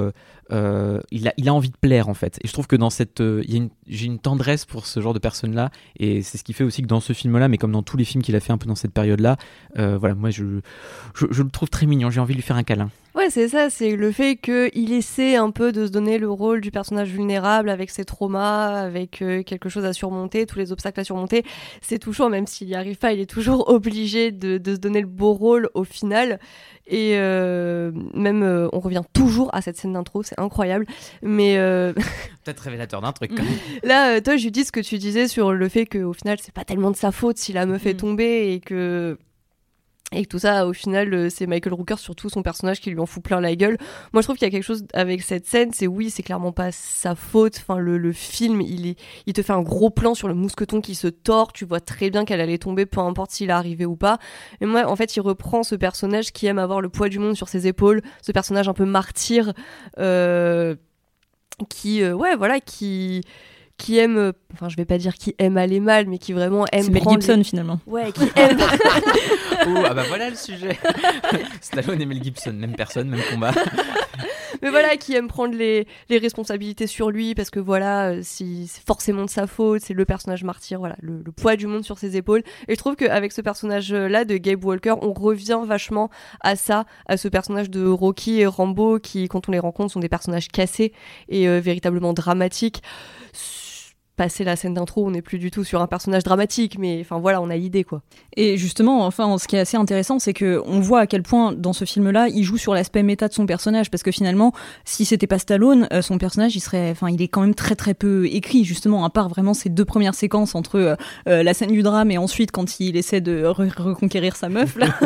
euh, il, a, envie de plaire en fait, et je trouve que dans cette, euh, j'ai une tendresse pour ce genre de personnes là, et c'est ce qui fait aussi que dans ce film là, mais comme dans tous les films qu'il a fait un peu dans cette période là, voilà moi je, je, le trouve très mignon, j'ai envie de lui faire un câlin. Ouais, c'est ça, c'est le fait qu'il essaie un peu de se donner le rôle du personnage vulnérable avec ses traumas, avec euh, quelque chose à surmonter, tous les obstacles à surmonter. C'est touchant, même s'il n'y arrive pas, il est toujours obligé de, de se donner le beau rôle au final. Et euh, même, euh, on revient toujours à cette scène d'intro, c'est incroyable. Mais euh, Peut-être révélateur d'un truc. quand même. là, euh, toi, Judith, ce que tu disais sur le fait qu'au final, c'est pas tellement de sa faute si la meuf est Mm. tombée et que. Et tout ça, au final, euh, c'est Michael Rooker, surtout son personnage, qui lui en fout plein la gueule. Moi, je trouve qu'il y a quelque chose avec cette scène, c'est oui, c'est clairement pas sa faute. Enfin, le, film, il, il te fait un gros plan sur le mousqueton qui se tord. Tu vois très bien qu'elle allait tomber, peu importe s'il est arrivé ou pas. Et moi, en fait, il reprend ce personnage qui aime avoir le poids du monde sur ses épaules, ce personnage un peu martyr, euh, qui, euh, ouais, voilà, qui qui aime, enfin je vais pas dire qui aime aller mal, mais qui vraiment aime C'est Mel Gibson les- finalement. Ouais, qui aime. Ouh, ah bah voilà le sujet. Stallone et Mel Gibson, même personne, même combat. mais voilà, qui aime prendre les, les responsabilités sur lui parce que voilà, euh, si c'est forcément de sa faute, c'est le personnage martyr, voilà, le, le poids du monde sur ses épaules. Et je trouve qu'avec ce personnage-là de Gabe Walker, on revient vachement à ça, à ce personnage de Rocky et Rambo qui, quand on les rencontre, sont des personnages cassés et euh, véritablement dramatiques. Passer la scène d'intro, on n'est plus du tout sur un personnage dramatique, mais enfin voilà, on a l'idée quoi. Et justement, enfin, ce qui est assez intéressant, c'est que on voit à quel point dans ce film-là, il joue sur l'aspect méta de son personnage, parce que finalement, si c'était pas Stallone, euh, son personnage, il serait, enfin, il est quand même très très peu écrit, justement, à part vraiment ces deux premières séquences entre euh, euh, la scène du drame et ensuite quand il essaie de re- reconquérir sa meuf là.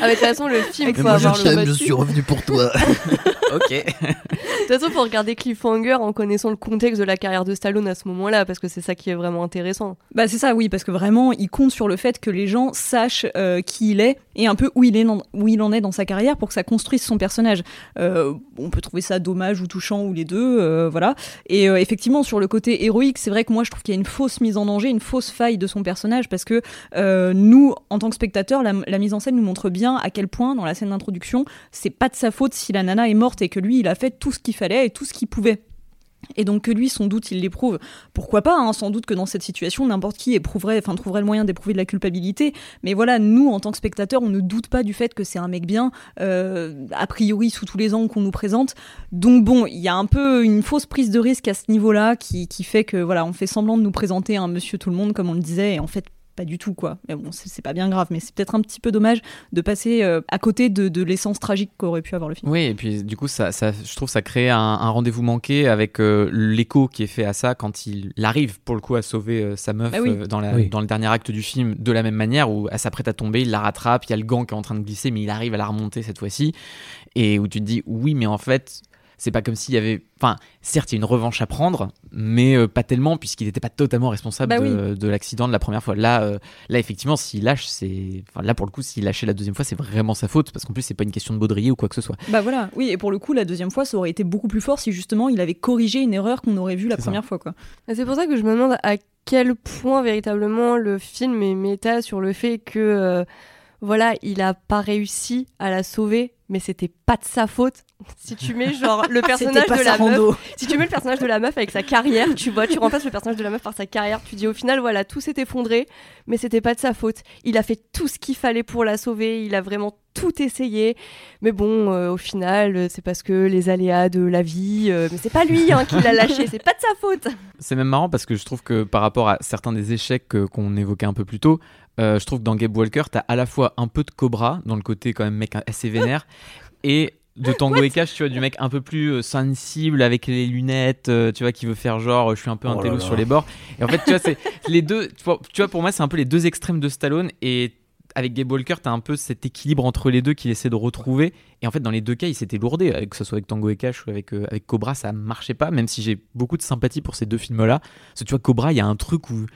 Ah, mais de toute façon, le film, faut moi, avoir je le je suis revenu pour toi. ok. De toute façon, faut regarder Cliffhanger en connaissant le contexte de la carrière de Stallone à ce moment-là, parce que c'est ça qui est vraiment intéressant. Bah c'est ça, oui, parce que vraiment, il compte sur le fait que les gens sachent euh, qui il est et un peu où il, est où il en est dans sa carrière pour que ça construise son personnage. Euh, on peut trouver ça dommage ou touchant ou les deux, euh, voilà. Et effectivement, sur le côté héroïque, c'est vrai que moi, je trouve qu'il y a une fausse mise en danger, une fausse faille de son personnage, parce que nous, en tant que spectateurs, la, la mise en scène nous montre bien à quel point, dans la scène d'introduction, c'est pas de sa faute si la nana est morte et que lui, il a fait tout ce qu'il fallait et tout ce qu'il pouvait. Et donc que lui, sans doute, il l'éprouve. Pourquoi pas hein, Sans doute que dans cette situation, n'importe qui éprouverait, enfin trouverait le moyen d'éprouver de la culpabilité. Mais voilà, nous, en tant que spectateurs, on ne doute pas du fait que c'est un mec bien, euh, a priori sous tous les angles qu'on nous présente. Donc bon, il y a un peu une fausse prise de risque à ce niveau-là qui, qui fait que voilà, on fait semblant de nous présenter un Monsieur tout le monde comme on le disait, et en fait pas du tout quoi. Mais bon, c'est pas bien grave, mais c'est peut-être un petit peu dommage de passer euh, à côté de, de l'essence tragique qu'aurait pu avoir le film. Oui, et puis du coup, ça, ça, je trouve ça crée un, un rendez-vous manqué avec euh, l'écho qui est fait à ça quand il arrive pour le coup à sauver euh, sa meuf Bah oui. euh, dans, la, Oui. dans le dernier acte du film de la même manière où elle s'apprête à tomber, il la rattrape, il y a le gant qui est en train de glisser, mais il arrive à la remonter cette fois-ci. Et où tu te dis, oui, mais en fait, c'est pas comme s'il y avait. Enfin, certes, il y a une revanche à prendre, mais euh, pas tellement, puisqu'il n'était pas totalement responsable Bah de, de l'accident de la première fois. Là, euh, là effectivement, s'il lâche, c'est. Enfin, là, pour le coup, s'il lâchait la deuxième fois, c'est vraiment sa faute, parce qu'en plus, c'est pas une question de baudrier ou quoi que ce soit. Bah voilà, oui, et pour le coup, la deuxième fois, ça aurait été beaucoup plus fort si justement il avait corrigé une erreur qu'on aurait vue la ça. première fois, quoi. C'est pour ça que je me demande à quel point véritablement le film est méta sur le fait que euh, voilà, il a pas réussi à la sauver, mais c'était pas de sa faute. Si tu mets genre le personnage de la rando. meuf, si tu mets le personnage de la meuf avec sa carrière, tu vois, tu remplaces le personnage de la meuf par sa carrière, tu dis au final voilà, tout s'est effondré, mais c'était pas de sa faute. Il a fait tout ce qu'il fallait pour la sauver, il a vraiment tout essayé. Mais bon, euh, au final, euh, c'est parce que les aléas de la vie, euh, mais c'est pas lui hein, qui l'a lâché, c'est pas de sa faute. C'est même marrant parce que je trouve que par rapport à certains des échecs qu'on évoquait un peu plus tôt, euh, je trouve que dans Gabe Walker, t'as à la fois un peu de Cobra, dans le côté quand même mec assez vénère, et de Tango et Cash, tu vois, du mec un peu plus euh, sensible avec les lunettes, euh, tu vois, qui veut faire genre euh, je suis un peu un Oh télo sur les bords. Et en fait, tu vois, c'est les deux, tu vois, tu vois, pour moi, c'est un peu les deux extrêmes de Stallone et avec Gabe Walker, t'as un peu cet équilibre entre les deux qu'il essaie de retrouver. Et en fait, dans les deux cas, il s'était lourdé, que ce soit avec Tango et Cash ou avec, euh, avec Cobra, ça marchait pas, même si j'ai beaucoup de sympathie pour ces deux films-là. Parce que tu vois, Cobra, il y a un truc où.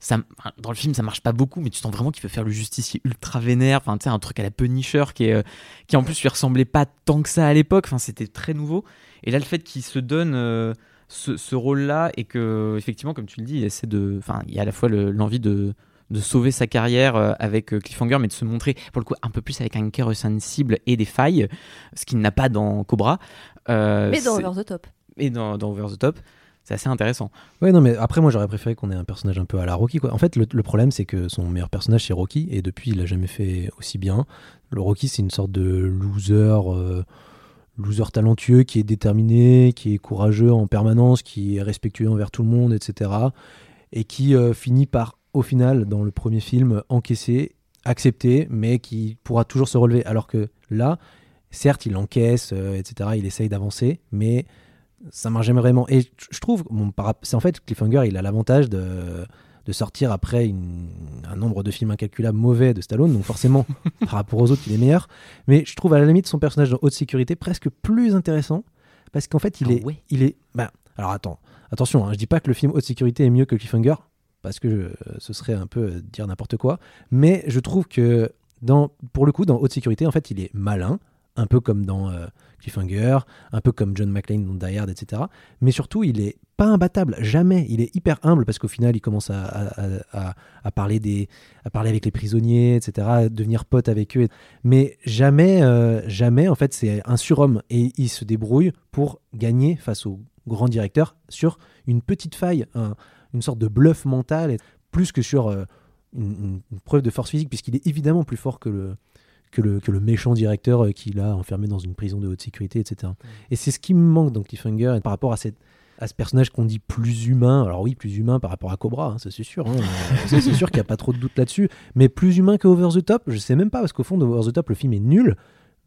Ça, dans le film, ça marche pas beaucoup, mais tu sens vraiment qu'il veut faire le justicier ultra vénère. Enfin, tu sais, un truc à la Punisher qui, est, euh, qui en plus lui ressemblait pas tant que ça à l'époque. Enfin, c'était très nouveau. Et là, le fait qu'il se donne euh, ce, ce rôle-là et que, effectivement, comme tu le dis, il essaie de. Enfin, il y a à la fois le- l'envie de de sauver sa carrière euh, avec Cliffhanger, mais de se montrer pour le coup un peu plus avec un cœur sensible et des failles, ce qu'il n'a pas dans Cobra. Euh, Mais dans Over the Top. et dans, dans Over the Top, c'est assez intéressant. Ouais, non, mais après, moi, j'aurais préféré qu'on ait un personnage un peu à la Rocky, quoi. En fait, le, problème, c'est que son meilleur personnage, c'est Rocky, et depuis, il a jamais fait aussi bien. Le Rocky, c'est une sorte de loser, euh, loser talentueux qui est déterminé, qui est courageux en permanence, qui est respectueux envers tout le monde, etc. Et qui euh, finit par, au final, dans le premier film, encaisser, accepter, mais qui pourra toujours se relever. Alors que Là, certes, il encaisse, euh, etc. Il essaye d'avancer, mais ça marche jamais vraiment. Et je trouve, bon, c'est en fait Cliffhanger, il a l'avantage de, de sortir après une- un nombre de films incalculable mauvais de Stallone, donc forcément, par rapport aux autres, il est meilleur. Mais je trouve à la limite son personnage dans Haute Sécurité presque plus intéressant, parce qu'en fait, il Ah est, ouais il est. Bah, alors attends, attention, hein, je dis pas que le film Haute Sécurité est mieux que Cliffhanger, parce que euh, ce serait un peu euh, dire n'importe quoi, mais je trouve que dans, pour le coup, dans Haute Sécurité, en fait, il est malin, un peu comme dans euh, Cliffhanger, un peu comme John McClane dans Die Hard, etc. Mais surtout, il est pas imbattable, jamais. Il est hyper humble parce qu'au final, il commence à, parler des, à parler avec les prisonniers, etc., à devenir pote avec eux. Mais jamais, euh, jamais, en fait, c'est un surhomme et il se débrouille pour gagner face au grand directeur sur une petite faille, un- une sorte de bluff mental, plus que sur euh, une preuve de force physique, puisqu'il est évidemment plus fort que le, que le, que le méchant directeur euh, qu'il a enfermé dans une prison de haute sécurité, etc. Et c'est ce qui me manque dans Cliffhanger par rapport à, cette, à ce personnage qu'on dit plus humain. Alors oui, plus humain par rapport à Cobra, hein, ça c'est sûr. hein. C'est sûr qu'il n'y a pas trop de doute là-dessus. Mais plus humain que Over the Top, je sais même pas, parce qu'au fond, Over the Top, le film est nul,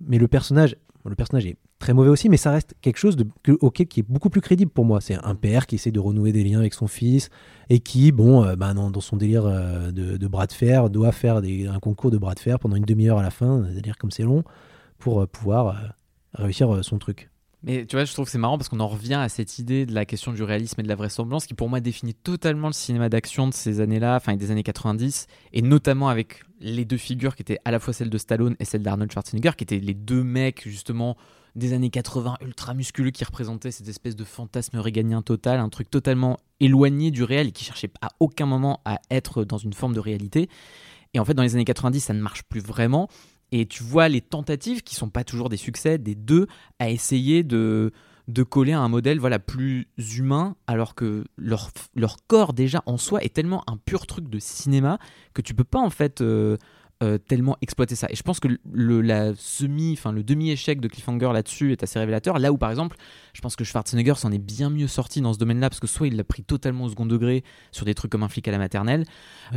mais le personnage, le personnage est très mauvais aussi, mais ça reste quelque chose de, qui est beaucoup plus crédible pour moi. C'est un père qui essaie de renouer des liens avec son fils et qui, bon, euh, bah, dans, son délire euh, de, bras de fer, doit faire un concours de bras de fer pendant une demi-heure à la fin, c'est-à-dire comme c'est long, pour euh, pouvoir réussir son truc. Mais tu vois, je trouve que c'est marrant parce qu'on en revient à cette idée de la question du réalisme et de la vraisemblance qui, pour moi, définit totalement le cinéma d'action de ces années-là, enfin des années 90, et notamment avec les deux figures qui étaient à la fois celle de Stallone et celle d'Arnold Schwarzenegger, qui étaient les deux mecs, justement, des années 80 ultra musculeux qui représentaient cette espèce de fantasme réganien total, un truc totalement éloigné du réel et qui cherchait à aucun moment à être dans une forme de réalité. Et en fait, dans les années 90, ça ne marche plus vraiment. Et tu vois les tentatives, qui sont pas toujours des succès, des deux, à essayer de, de coller à un modèle voilà, plus humain, alors que leur, corps déjà en soi est tellement un pur truc de cinéma que tu peux pas en fait euh, euh, tellement exploiter ça. Et je pense que le, la semi, enfin le demi-échec de Cliffhanger là-dessus est assez révélateur. Là où par exemple, je pense que Schwarzenegger s'en est bien mieux sorti dans ce domaine-là parce que soit il l'a pris totalement au second degré sur des trucs comme un flic à la maternelle,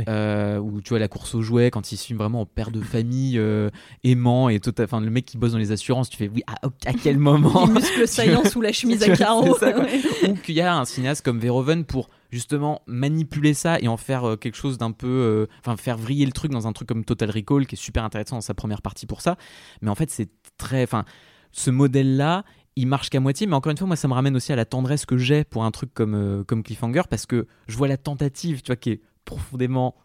euh, ou tu vois la course aux jouets quand il se filme vraiment en père de famille euh, aimant et tout, enfin le mec qui bosse dans les assurances, tu fais oui à, à quel moment Les muscles saillants sous la chemise à carreaux. ou qu'il y a un cinéaste comme Verhoeven pour justement manipuler ça et en faire euh, quelque chose d'un peu euh, enfin faire vriller le truc dans un truc comme Total Recall qui est super intéressant dans sa première partie pour ça. Mais en fait c'est très enfin ce modèle là il marche qu'à moitié. Mais encore une fois moi ça me ramène aussi à la tendresse que j'ai pour un truc comme euh, comme Cliffhanger parce que je vois la tentative tu vois qui est profondément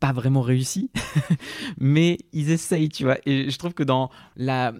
pas vraiment réussie mais ils essayent tu vois et je trouve que dans la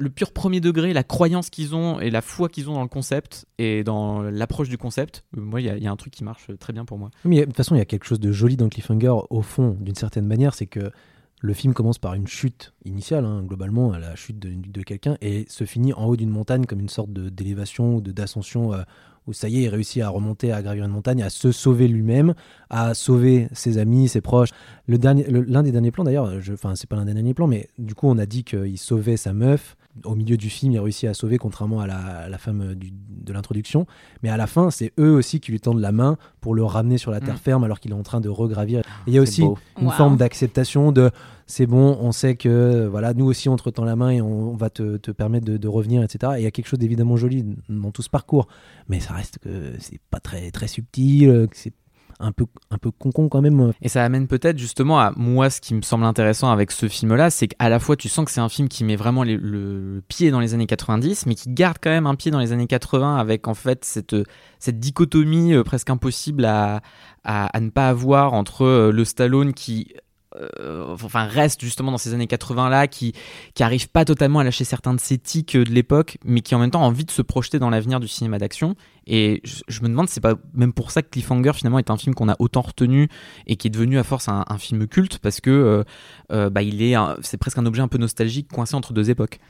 le pur premier degré, la croyance qu'ils ont et la foi qu'ils ont dans le concept et dans l'approche du concept, euh, moi, il y, a- un truc qui marche très bien pour moi. Mais de toute façon, il y a quelque chose de joli dans Cliffhanger, au fond, d'une certaine manière, c'est que le film commence par une chute initiale, hein, globalement, la chute de, quelqu'un, et se finit en haut d'une montagne comme une sorte d'élévation ou d'ascension, euh, où ça y est, il réussit à remonter, à gravir une montagne, à se sauver lui-même, à sauver ses amis, ses proches. Le dernier, l'un des derniers plans, d'ailleurs, enfin, c'est pas l'un des derniers plans, mais du coup, on a dit qu'il sauvait sa meuf. Au milieu du film, il réussit à sauver, contrairement à la, à la femme du- de l'introduction. Mais à la fin, c'est eux aussi qui lui tendent la main pour le ramener sur la terre Mm. ferme alors qu'il est en train de regravir. Il y a aussi beau. une Wow. forme d'acceptation de c'est bon, on sait que voilà, nous aussi on te tend la main et on, on va te, te permettre de, de revenir, etc. Et il y a quelque chose d'évidemment joli dans tout ce parcours, mais ça reste que c'est pas très très subtil, que c'est un peu un peu con quand même. Et ça amène peut-être justement à moi ce qui me semble intéressant avec ce film-là, c'est qu'à la fois tu sens que c'est un film qui met vraiment le pied dans les années 90, mais qui garde quand même un pied dans les années 80 avec en fait cette, cette dichotomie euh, presque impossible à, à, à ne pas avoir entre euh, le Stallone qui euh, enfin reste justement dans ces années 80 là qui qui arrive pas totalement à lâcher certains de ses tics euh, de l'époque mais qui en même temps a envie de se projeter dans l'avenir du cinéma d'action et je, me demande c'est pas même pour ça que Cliffhanger finalement est un film qu'on a autant retenu et qui est devenu à force un, film culte parce que euh, bah il est c'est presque un objet un peu nostalgique coincé entre deux époques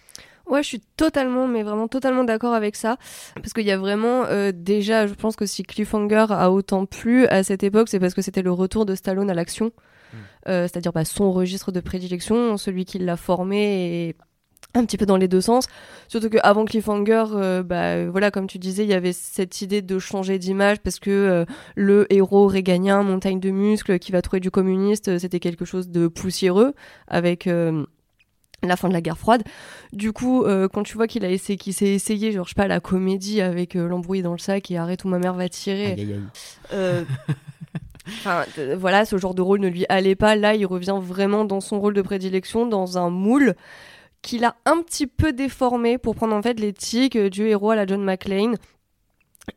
Ouais, je suis totalement, mais vraiment totalement d'accord avec ça. Parce qu'il y a vraiment, déjà, je pense que si Cliffhanger a autant plu à cette époque, c'est parce que c'était le retour de Stallone à l'action. Euh, C'est-à-dire bah, son registre de prédilection, celui qui l'a formé et un petit peu dans les deux sens. Surtout qu'avant Cliffhanger, euh, bah, voilà, comme tu disais, il y avait cette idée de changer d'image parce que euh, le héros réganien, montagne de muscles, qui va trouver du communiste, euh, c'était quelque chose de poussiéreux avec. euh, la fin de la guerre froide. Du coup, euh, quand tu vois qu'il a essayé, qu'il s'est essayé, genre je sais pas, la comédie avec euh, l'embrouille dans le sac et arrête où ma mère va tirer. Aïe, aïe, aïe. Enfin, euh, voilà, ce genre de rôle ne lui allait pas. Là, il revient vraiment dans son rôle de prédilection, dans un moule qu'il a un petit peu déformé pour prendre en fait tics euh, du héros à la John McClane.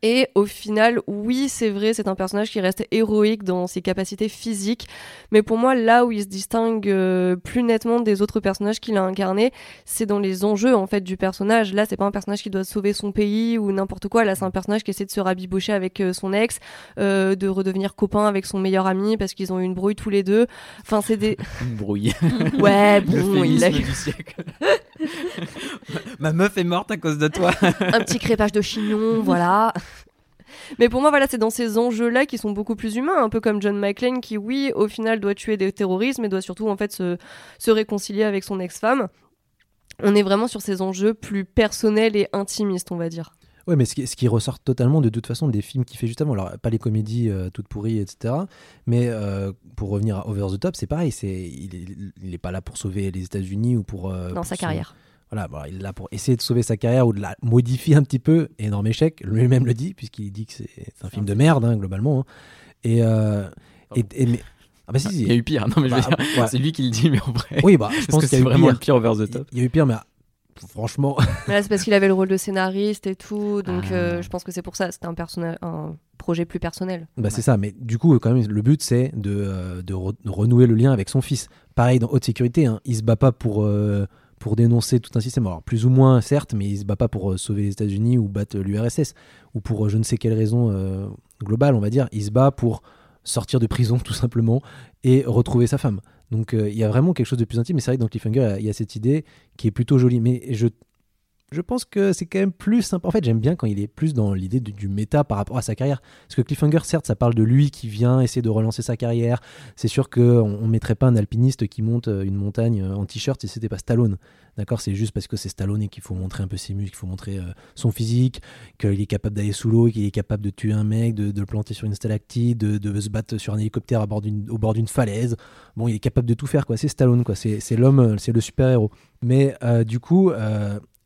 Et au final, oui, c'est vrai, c'est un personnage qui reste héroïque dans ses capacités physiques. Mais pour moi, là où il se distingue euh, plus nettement des autres personnages qu'il a incarnés, c'est dans les enjeux en fait du personnage. Là, c'est pas un personnage qui doit sauver son pays ou n'importe quoi. Là, c'est un personnage qui essaie de se rabibocher avec euh, son ex, euh, de redevenir copain avec son meilleur ami parce qu'ils ont eu une brouille tous les deux. Enfin, c'est des. Une brouille. Ouais, Le bon, il a du siècle. Ma meuf est morte à cause de toi. un petit crépage de chignon, voilà. Mais pour moi, voilà, c'est dans ces enjeux-là qui sont beaucoup plus humains, un peu comme John McClane qui, oui, au final, doit tuer des terroristes, mais doit surtout en fait se, se réconcilier avec son ex-femme. On est vraiment sur ces enjeux plus personnels et intimistes, on va dire. Ouais, mais ce qui, ce qui ressort totalement de toute façon des films qu'il fait juste avant, alors pas les comédies euh, toutes pourries, etc. Mais euh, pour revenir à Over the Top, c'est pareil, c'est il, est, il est pas là pour sauver les États-Unis ou pour euh, Dans pour sa son- carrière. Voilà, bon, il est là pour essayer de sauver sa carrière ou de la modifier un petit peu. Énorme échec, lui-même le dit, puisqu'il dit que c'est un film de merde, hein, globalement. hein. Et, euh, et, et- mais- ah bah si, si. Il y a eu pire. Non, mais je veux Bah, dire, ouais. c'est lui qui le dit, mais en vrai. Oui, bah, je pense que qu'il y c'est a eu vraiment pire. le pire over the top. Il y a eu pire, mais ah, franchement, Mais là, c'est parce qu'il avait le rôle de scénariste et tout, donc Ah. euh, je pense que c'est pour ça. C'était un, projet plus personnel. Bah, c'est ça, mais du coup, quand même, le but, c'est de, euh, de, re- de renouer le lien avec son fils. Pareil, dans Haute Sécurité, hein, il se bat pas pour, euh, pour dénoncer tout un système. Alors, plus ou moins, certes, mais il se bat pas pour euh, sauver les États-Unis ou battre l'URSS, ou pour je ne sais quelle raison euh, globale, on va dire. Il se bat pour sortir de prison, tout simplement, et retrouver sa femme. Donc, euh, il y a vraiment quelque chose de plus intime, mais c'est vrai que dans Cliffhanger, il y a- il y a cette idée qui est plutôt jolie. Mais je je pense que c'est quand même plus sympa. En fait, j'aime bien quand il est plus dans l'idée du, méta par rapport à sa carrière. Parce que Cliffhanger, certes, ça parle de lui qui vient essayer de relancer sa carrière. C'est sûr qu'on on mettrait pas un alpiniste qui monte euh, une montagne euh, en t-shirt si c'était pas Stallone. D'accord C'est juste parce que c'est Stallone et qu'il faut montrer un peu ses muscles, qu'il faut montrer euh, son physique, qu'il est capable d'aller sous l'eau, qu'il est capable de tuer un mec, de, le planter sur une stalactite, de, se battre sur un hélicoptère au bord d'une falaise. Bon, il est capable de tout faire, quoi. C'est Stallone, quoi. C'est l'homme, c'est le super-héros. Mais du coup,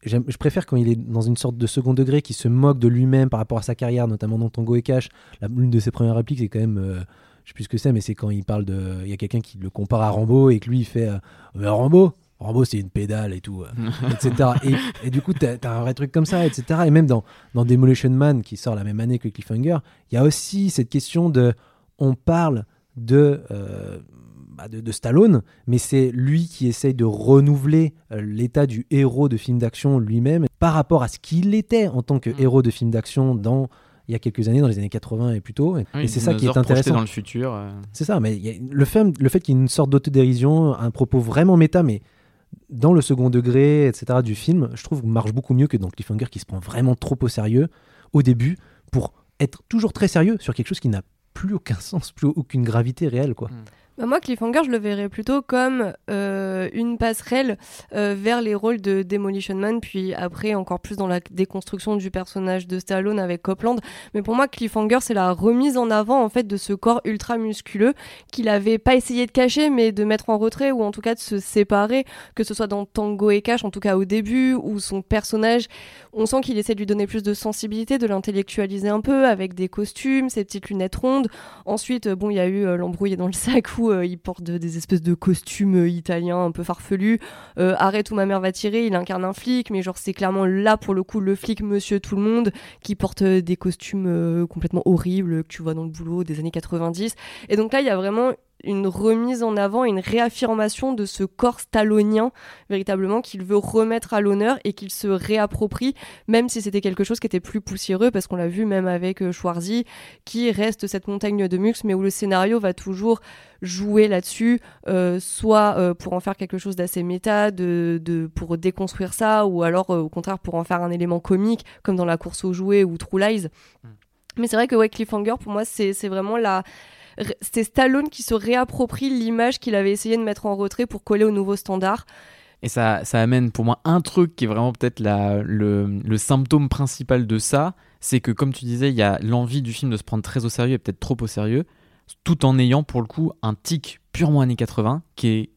je préfère quand il est dans une sorte de second degré, qui se moque de lui-même par rapport à sa carrière, notamment dans Tango et Cash. L'une de ses premières répliques, c'est quand même. euh, je sais plus ce que c'est, mais c'est quand il parle de. Il y a quelqu'un qui le compare à Rambo et que lui, il fait euh, Mais Rambo Rambo, c'est une pédale et tout, euh, etc. Et, et du coup, t'as as un vrai truc comme ça, etc. Et même dans, dans Demolition Man, qui sort la même année que Cliffhanger, il y a aussi cette question de. On parle de. Bah, de, de Stallone, mais c'est lui qui essaye de renouveler euh, l'état du héros de film d'action lui-même par rapport à ce qu'il était en tant que Mm. héros de film d'action dans il y a quelques années, dans les années 80 et plus tôt. Et, Oui, et c'est ça qui est intéressant. dans le futur. euh. C'est ça, mais il y a le fait, le fait qu'il y ait une sorte d'autodérision, un propos vraiment méta, mais dans le second degré, etc., du film, je trouve marche beaucoup mieux que dans Cliffhanger qui se prend vraiment trop au sérieux au début pour être toujours très sérieux sur quelque chose qui n'a plus aucun sens, plus aucune gravité réelle, quoi. Bah, moi, Cliffhanger, je le verrais plutôt comme euh, une passerelle euh, vers les rôles de Demolition Man, puis après encore plus dans la déconstruction du personnage de Stallone avec Copland. Mais pour moi, Cliffhanger, c'est la remise en avant en fait de ce corps ultra musculeux qu'il avait pas essayé de cacher, mais de mettre en retrait ou en tout cas de se séparer, que ce soit dans Tango et Cash, en tout cas au début, où son personnage, on sent qu'il essaie de lui donner plus de sensibilité, de l'intellectualiser un peu avec des costumes, ses petites lunettes rondes. Ensuite, euh, bon, il y a eu euh, l'embrouille dans le sac où euh, il porte de- des espèces de costumes euh, italiens un peu farfelus. Euh, Arrête où ma mère va tirer, il incarne un flic, mais genre c'est clairement là pour le coup le flic Monsieur Tout le Monde qui porte des costumes complètement horribles que tu vois dans le boulot des années 90. Et donc là, il y a vraiment une remise en avant, une réaffirmation de ce corps stallonien véritablement qu'il veut remettre à l'honneur et qu'il se réapproprie, même si c'était quelque chose qui était plus poussiéreux, parce qu'on l'a vu même avec euh, Schwarzy, qui reste cette montagne de mux, mais où le scénario va toujours jouer là-dessus, euh, soit euh, pour en faire quelque chose d'assez méta, de, de- pour déconstruire ça, ou alors euh, au contraire pour en faire un élément comique, comme dans la course aux jouets ou True Lies. Mais c'est vrai que ouais, Cliffhanger, pour moi, c'est c'est vraiment la... C'est Stallone qui se réapproprie l'image qu'il avait essayé de mettre en retrait pour coller au nouveau standard. Et ça, ça amène pour moi un truc qui est vraiment peut-être le, le symptôme principal de ça, c'est que comme tu disais, il y a l'envie du film de se prendre très au sérieux et peut-être trop au sérieux, tout en ayant pour le coup un tic purement années 80 qui est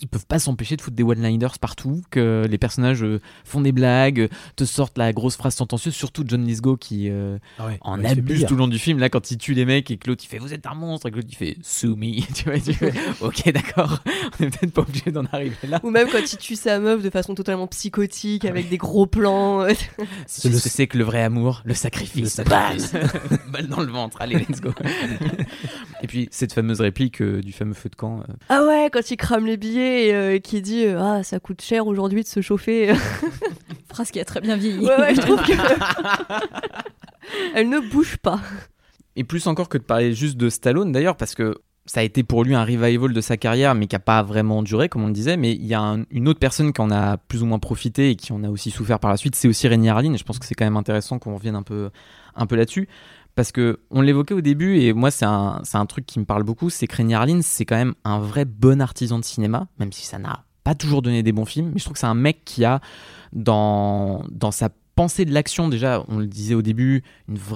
ils peuvent pas s'empêcher de foutre des one-liners partout, que les personnages euh, font des blagues, te sortent la grosse phrase sentencieuse, surtout John Lithgow qui euh, Ah ouais, en abuse tout le long du film. Là, quand il tue les mecs et que l'autre il fait Vous êtes un monstre, et que l'autre il fait Sue me. tu vois, tu fais Ok, d'accord, on est peut-être pas obligé d'en arriver là. Ou même quand il tue sa meuf de façon totalement psychotique, avec des gros plans. C'est ce que c'est que le vrai amour, le sacrifice. Le sacrifice. Balle dans le ventre, allez, let's go. Puis cette fameuse réplique euh, du fameux feu de camp. euh, ah ouais, quand il crame les billets et euh, qui dit euh, Ah, ça coûte cher aujourd'hui de se chauffer. Phrase qui a très bien vieilli. ouais, ouais, je trouve que. Elle ne bouge pas. Et plus encore que de parler juste de Stallone d'ailleurs, parce que ça a été pour lui un revival de sa carrière, mais qui n'a pas vraiment duré, comme on le disait. Mais il y a un- une autre personne qui en a plus ou moins profité et qui en a aussi souffert par la suite, c'est aussi Rémi Harlin. Et je pense que c'est quand même intéressant qu'on revienne un peu, un peu là-dessus. Parce que on l'évoquait au début, et moi c'est un, truc qui me parle beaucoup, c'est que c'est quand même un vrai bon artisan de cinéma, même si ça n'a pas toujours donné des bons films. Mais je trouve que c'est un mec qui a, dans, sa pensée de l'action, déjà, on le disait au début,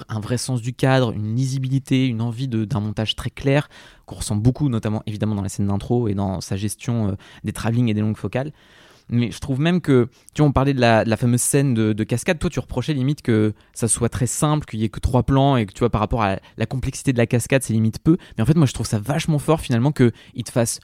un vrai sens du cadre, une lisibilité, une envie d'un montage très clair, qu'on ressent beaucoup, notamment évidemment dans la scène d'intro et dans sa gestion euh, des travelling et des longues focales. Mais je trouve même que, tu vois, on parlait de la, fameuse scène de, de cascade. Toi, tu reprochais limite que ça soit très simple, qu'il y ait que trois plans et que, tu vois, par rapport à la complexité de la cascade, c'est limite peu. Mais en fait, moi, je trouve ça vachement fort finalement qu'il te fasse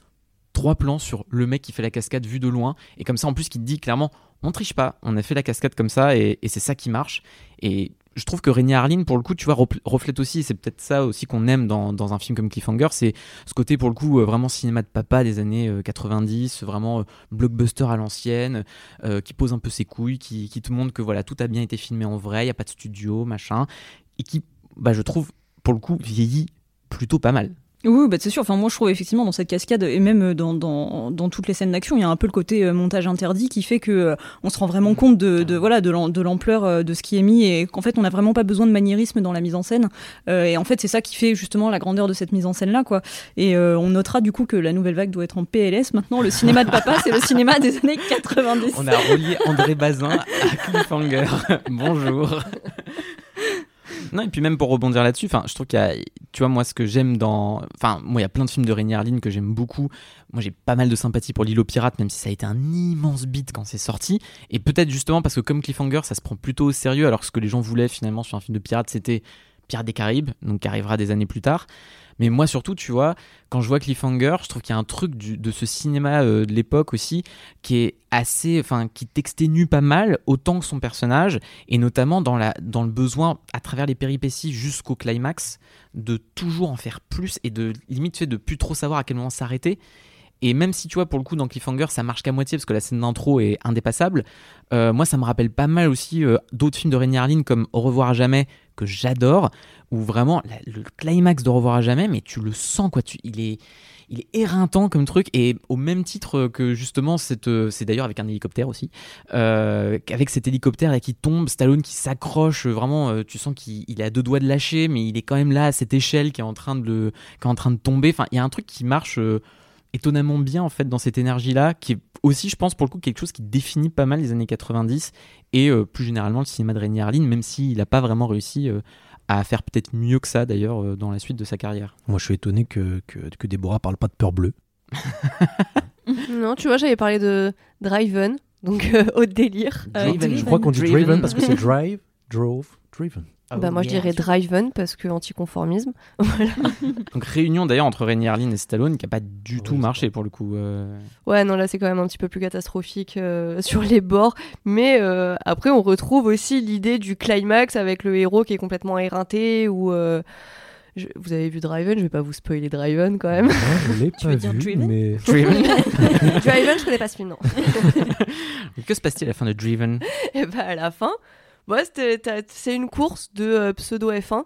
trois plans sur le mec qui fait la cascade vu de loin. Et comme ça, en plus, qui te dit clairement, on triche pas, on a fait la cascade comme ça et, et c'est ça qui marche. Et je trouve que Rémi Harlin, pour le coup, tu vois, reflète aussi, c'est peut-être ça aussi qu'on aime dans, un film comme Cliffhanger, c'est ce côté, pour le coup, euh, vraiment cinéma de papa des années euh, 90, vraiment euh, blockbuster à l'ancienne, euh, qui pose un peu ses couilles, qui, qui te montre que voilà, tout a bien été filmé en vrai, il n'y a pas de studio, machin, et qui, bah, je trouve, pour le coup, vieillit plutôt pas mal. Oui, bah c'est sûr. Enfin, moi, je trouve effectivement dans cette cascade et même euh, dans, dans, dans toutes les scènes d'action, il y a un peu le côté euh, montage interdit qui fait que euh, on se rend vraiment compte de, de voilà de l'am- de l'ampleur de ce qui est mis et qu'en fait, on n'a vraiment pas besoin de maniérisme dans la mise en scène. Euh, et en fait, c'est ça qui fait justement la grandeur de cette mise en scène là, quoi. Et euh, on notera du coup que la nouvelle vague doit être en PLS maintenant. Le cinéma de papa, c'est le cinéma des années 90. On a relié André Bazin à Cliffhanger. Bonjour. Non, et puis même pour rebondir là-dessus, je trouve qu'il y a, tu vois, moi, ce que j'aime dans, enfin, moi, il y a plein de films de Rémi Harlin que j'aime beaucoup. Moi, j'ai pas mal de sympathie pour l'île aux pirates, même si ça a été un immense beat quand c'est sorti. Et peut-être justement parce que comme Cliffhanger, ça se prend plutôt au sérieux, alors que ce que les gens voulaient finalement sur un film de pirates, c'était Pirates des Caraïbes, donc qui arrivera des années plus tard. Mais moi surtout, tu vois, quand je vois Cliffhanger, je trouve qu'il y a un truc de ce cinéma euh, de l'époque aussi qui est assez, enfin, qui t'exténue pas mal autant que son personnage, et notamment dans, la, dans le besoin, à travers les péripéties jusqu'au climax, de toujours en faire plus et de limite fait de plus trop savoir à quel moment s'arrêter. Et même si tu vois, pour le coup, dans Cliffhanger, ça marche qu'à moitié parce que la scène d'intro est indépassable, euh, moi, ça me rappelle pas mal aussi euh, d'autres films de Rémi Harlin comme Au revoir à jamais, que j'adore, où vraiment le climax de revoir à jamais, mais tu le sens, quoi. Tu, il, est, éreintant comme truc, et au même titre que justement, euh, c'est d'ailleurs avec un hélicoptère aussi, euh, avec cet hélicoptère là, qui tombe, Stallone qui s'accroche, euh, vraiment, euh, tu sens qu'il à deux doigts de lâcher, mais il est quand même là à cette échelle qui est en train de, qui est en train de tomber. Enfin, il y a un truc qui marche. Étonnamment bien en fait dans cette énergie là qui est aussi je pense pour le coup quelque chose qui définit pas mal les années 90 et euh, plus généralement le cinéma de Rémi Harlin même s'il n'a pas vraiment réussi euh, à faire peut-être mieux que ça d'ailleurs euh, dans la suite de sa carrière Moi, je suis étonné que, que, que Déborah parle pas de peur bleue. Non, tu vois, j'avais parlé de Driven, donc euh, au délire. Euh, Je crois qu'on dit Driven. Driven parce que c'est Drive, Drove, Driven. Bah, moi, je dirais Driven parce que anticonformisme. voilà. donc réunion d'ailleurs entre Rémi Harlin et Stallone qui a pas du Ouais, tout marché pour le coup euh. Ouais, non, là, c'est quand même un petit peu plus catastrophique euh, sur les bords. Mais euh, après, on retrouve aussi l'idée du climax avec le héros qui est complètement éreinté ou. je- vous avez vu Driven, je vais pas vous spoiler Driven quand même. Non, je l'ai Tu pas veux dire vu, Driven mais Driven Driven, je connais pas ce film, non. que se passe-t-il à la fin de Driven Et bah à la fin, t'as- c'est une course de euh, pseudo F1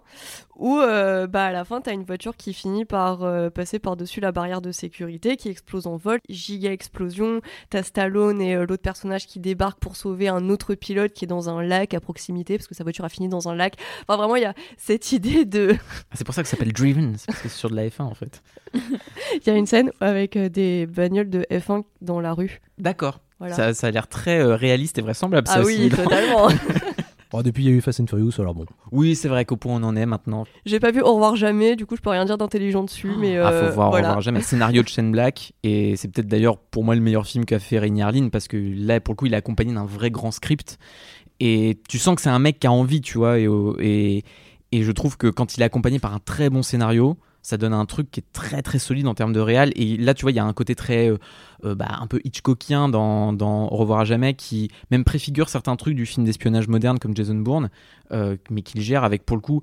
où euh, bah, à la fin t'as une voiture qui finit par euh, passer par-dessus la barrière de sécurité, qui explose en vol, giga explosion. T'as Stallone et l'autre personnage qui débarquent pour sauver un autre pilote qui est dans un lac à proximité parce que sa voiture a fini dans un lac. Enfin vraiment il y a cette idée de, Ah, c'est pour ça que ça s'appelle Driven c'est parce que c'est sur de la F1 en fait il y a une scène avec des bagnoles de F1 dans la rue. d'accord Voilà. ça, ça a l'air très réaliste et vraisemblable ah ça oui aussi. totalement. Oh, depuis, il y a eu Fast and Furious, alors bon. Oui, c'est vrai qu'au point où on en est maintenant. J'ai pas vu Au revoir jamais, du coup je peux rien dire d'intelligent dessus, mais Ah, euh, faut voir, voilà. Au revoir jamais. Scénario de Shane Black, et c'est peut-être d'ailleurs pour moi le meilleur film qu'a fait Rainy Harlin, parce que là, pour le coup, il est accompagné d'un vrai grand script. Et tu sens que c'est un mec qui a envie, tu vois, et, et, et je trouve que quand il est accompagné par un très bon scénario, ça donne un truc qui est très très solide en termes de réal. Et là, tu vois, il y a un côté très euh, euh, bah, un peu Hitchcockien dans, Au revoir à jamais, qui même préfigure certains trucs du film d'espionnage moderne comme Jason Bourne, euh, mais qu'il gère avec pour le coup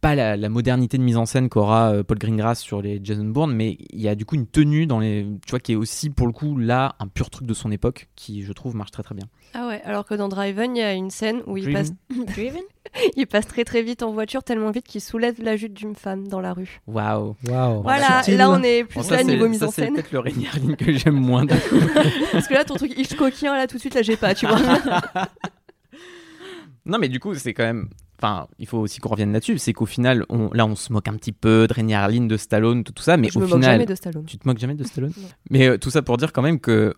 pas la, la modernité de mise en scène qu'aura euh, Paul Greengrass sur les Jason Bourne, mais il y a du coup une tenue dans les, tu vois, qui est aussi pour le coup là un pur truc de son époque qui je trouve marche très très bien. Ah ouais, alors que dans Driven, il y a une scène où il passe... Driven? Il passe très très vite en voiture, tellement vite qu'il soulève la jupe d'une femme dans la rue. Waouh. Waouh. Voilà, Subtil. là on est plus Bon, là c'est- niveau mise ça, en c'est scène. peut-être le Harlin que j'aime moins. du coup. Parce que là ton truc Hitchcockien, là tout de suite, là j'ai pas, tu vois. Non, mais du coup, c'est quand même. Enfin, il faut aussi qu'on revienne là-dessus. C'est qu'au final, on... là, on se moque un petit peu de Rainy Harlin, de Stallone, de tout ça, mais Je au me moque final. jamais de Stallone. Tu te moques jamais de Stallone. Mais euh, tout ça pour dire quand même que.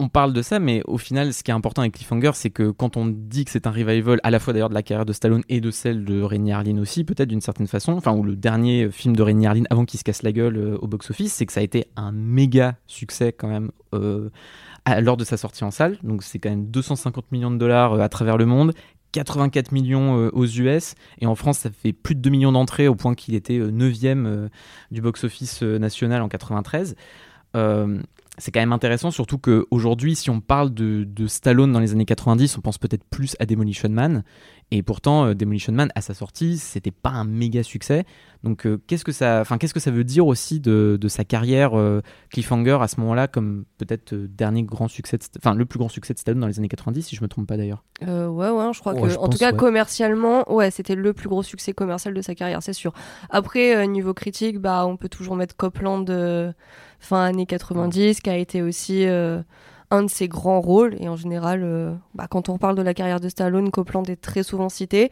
On parle de ça, mais au final, ce qui est important avec Cliffhanger, c'est que quand on dit que c'est un revival, à la fois d'ailleurs de la carrière de Stallone et de celle de Rainy Harlin aussi, peut-être d'une certaine façon, enfin, ou le dernier film de Rainy Harlin avant qu'il se casse la gueule euh, au box-office, c'est que ça a été un méga succès quand même euh, à- lors de sa sortie en salle. Donc c'est quand même 250 millions de dollars euh, à travers le monde. 84 millions euh, aux US et en France ça fait plus de 2 millions d'entrées au point qu'il était 9e du box-office euh, national en 93. Euh, c'est quand même intéressant, surtout qu'aujourd'hui, si on parle de, de Stallone dans les années 90, on pense peut-être plus à Demolition Man. Et pourtant, euh, Demolition Man, à sa sortie, c'était pas un méga succès. Donc, euh, qu'est-ce que ça, enfin, qu'est-ce que ça veut dire aussi de, de sa carrière euh, Cliffhanger à ce moment-là, comme peut-être euh, dernier grand succès, enfin, le plus grand succès de Stallone dans les années 90, si je me trompe pas d'ailleurs? Euh, ouais, ouais, je crois que, je en pense, tout cas, ouais. commercialement, ouais, c'était le plus gros succès commercial de sa carrière, c'est sûr. Après, niveau critique, bah, on peut toujours mettre Copland fin années 90, qui a été aussi euh, un de ses grands rôles. Et en général, euh, bah, quand on parle de la carrière de Stallone, Copland est très souvent cité.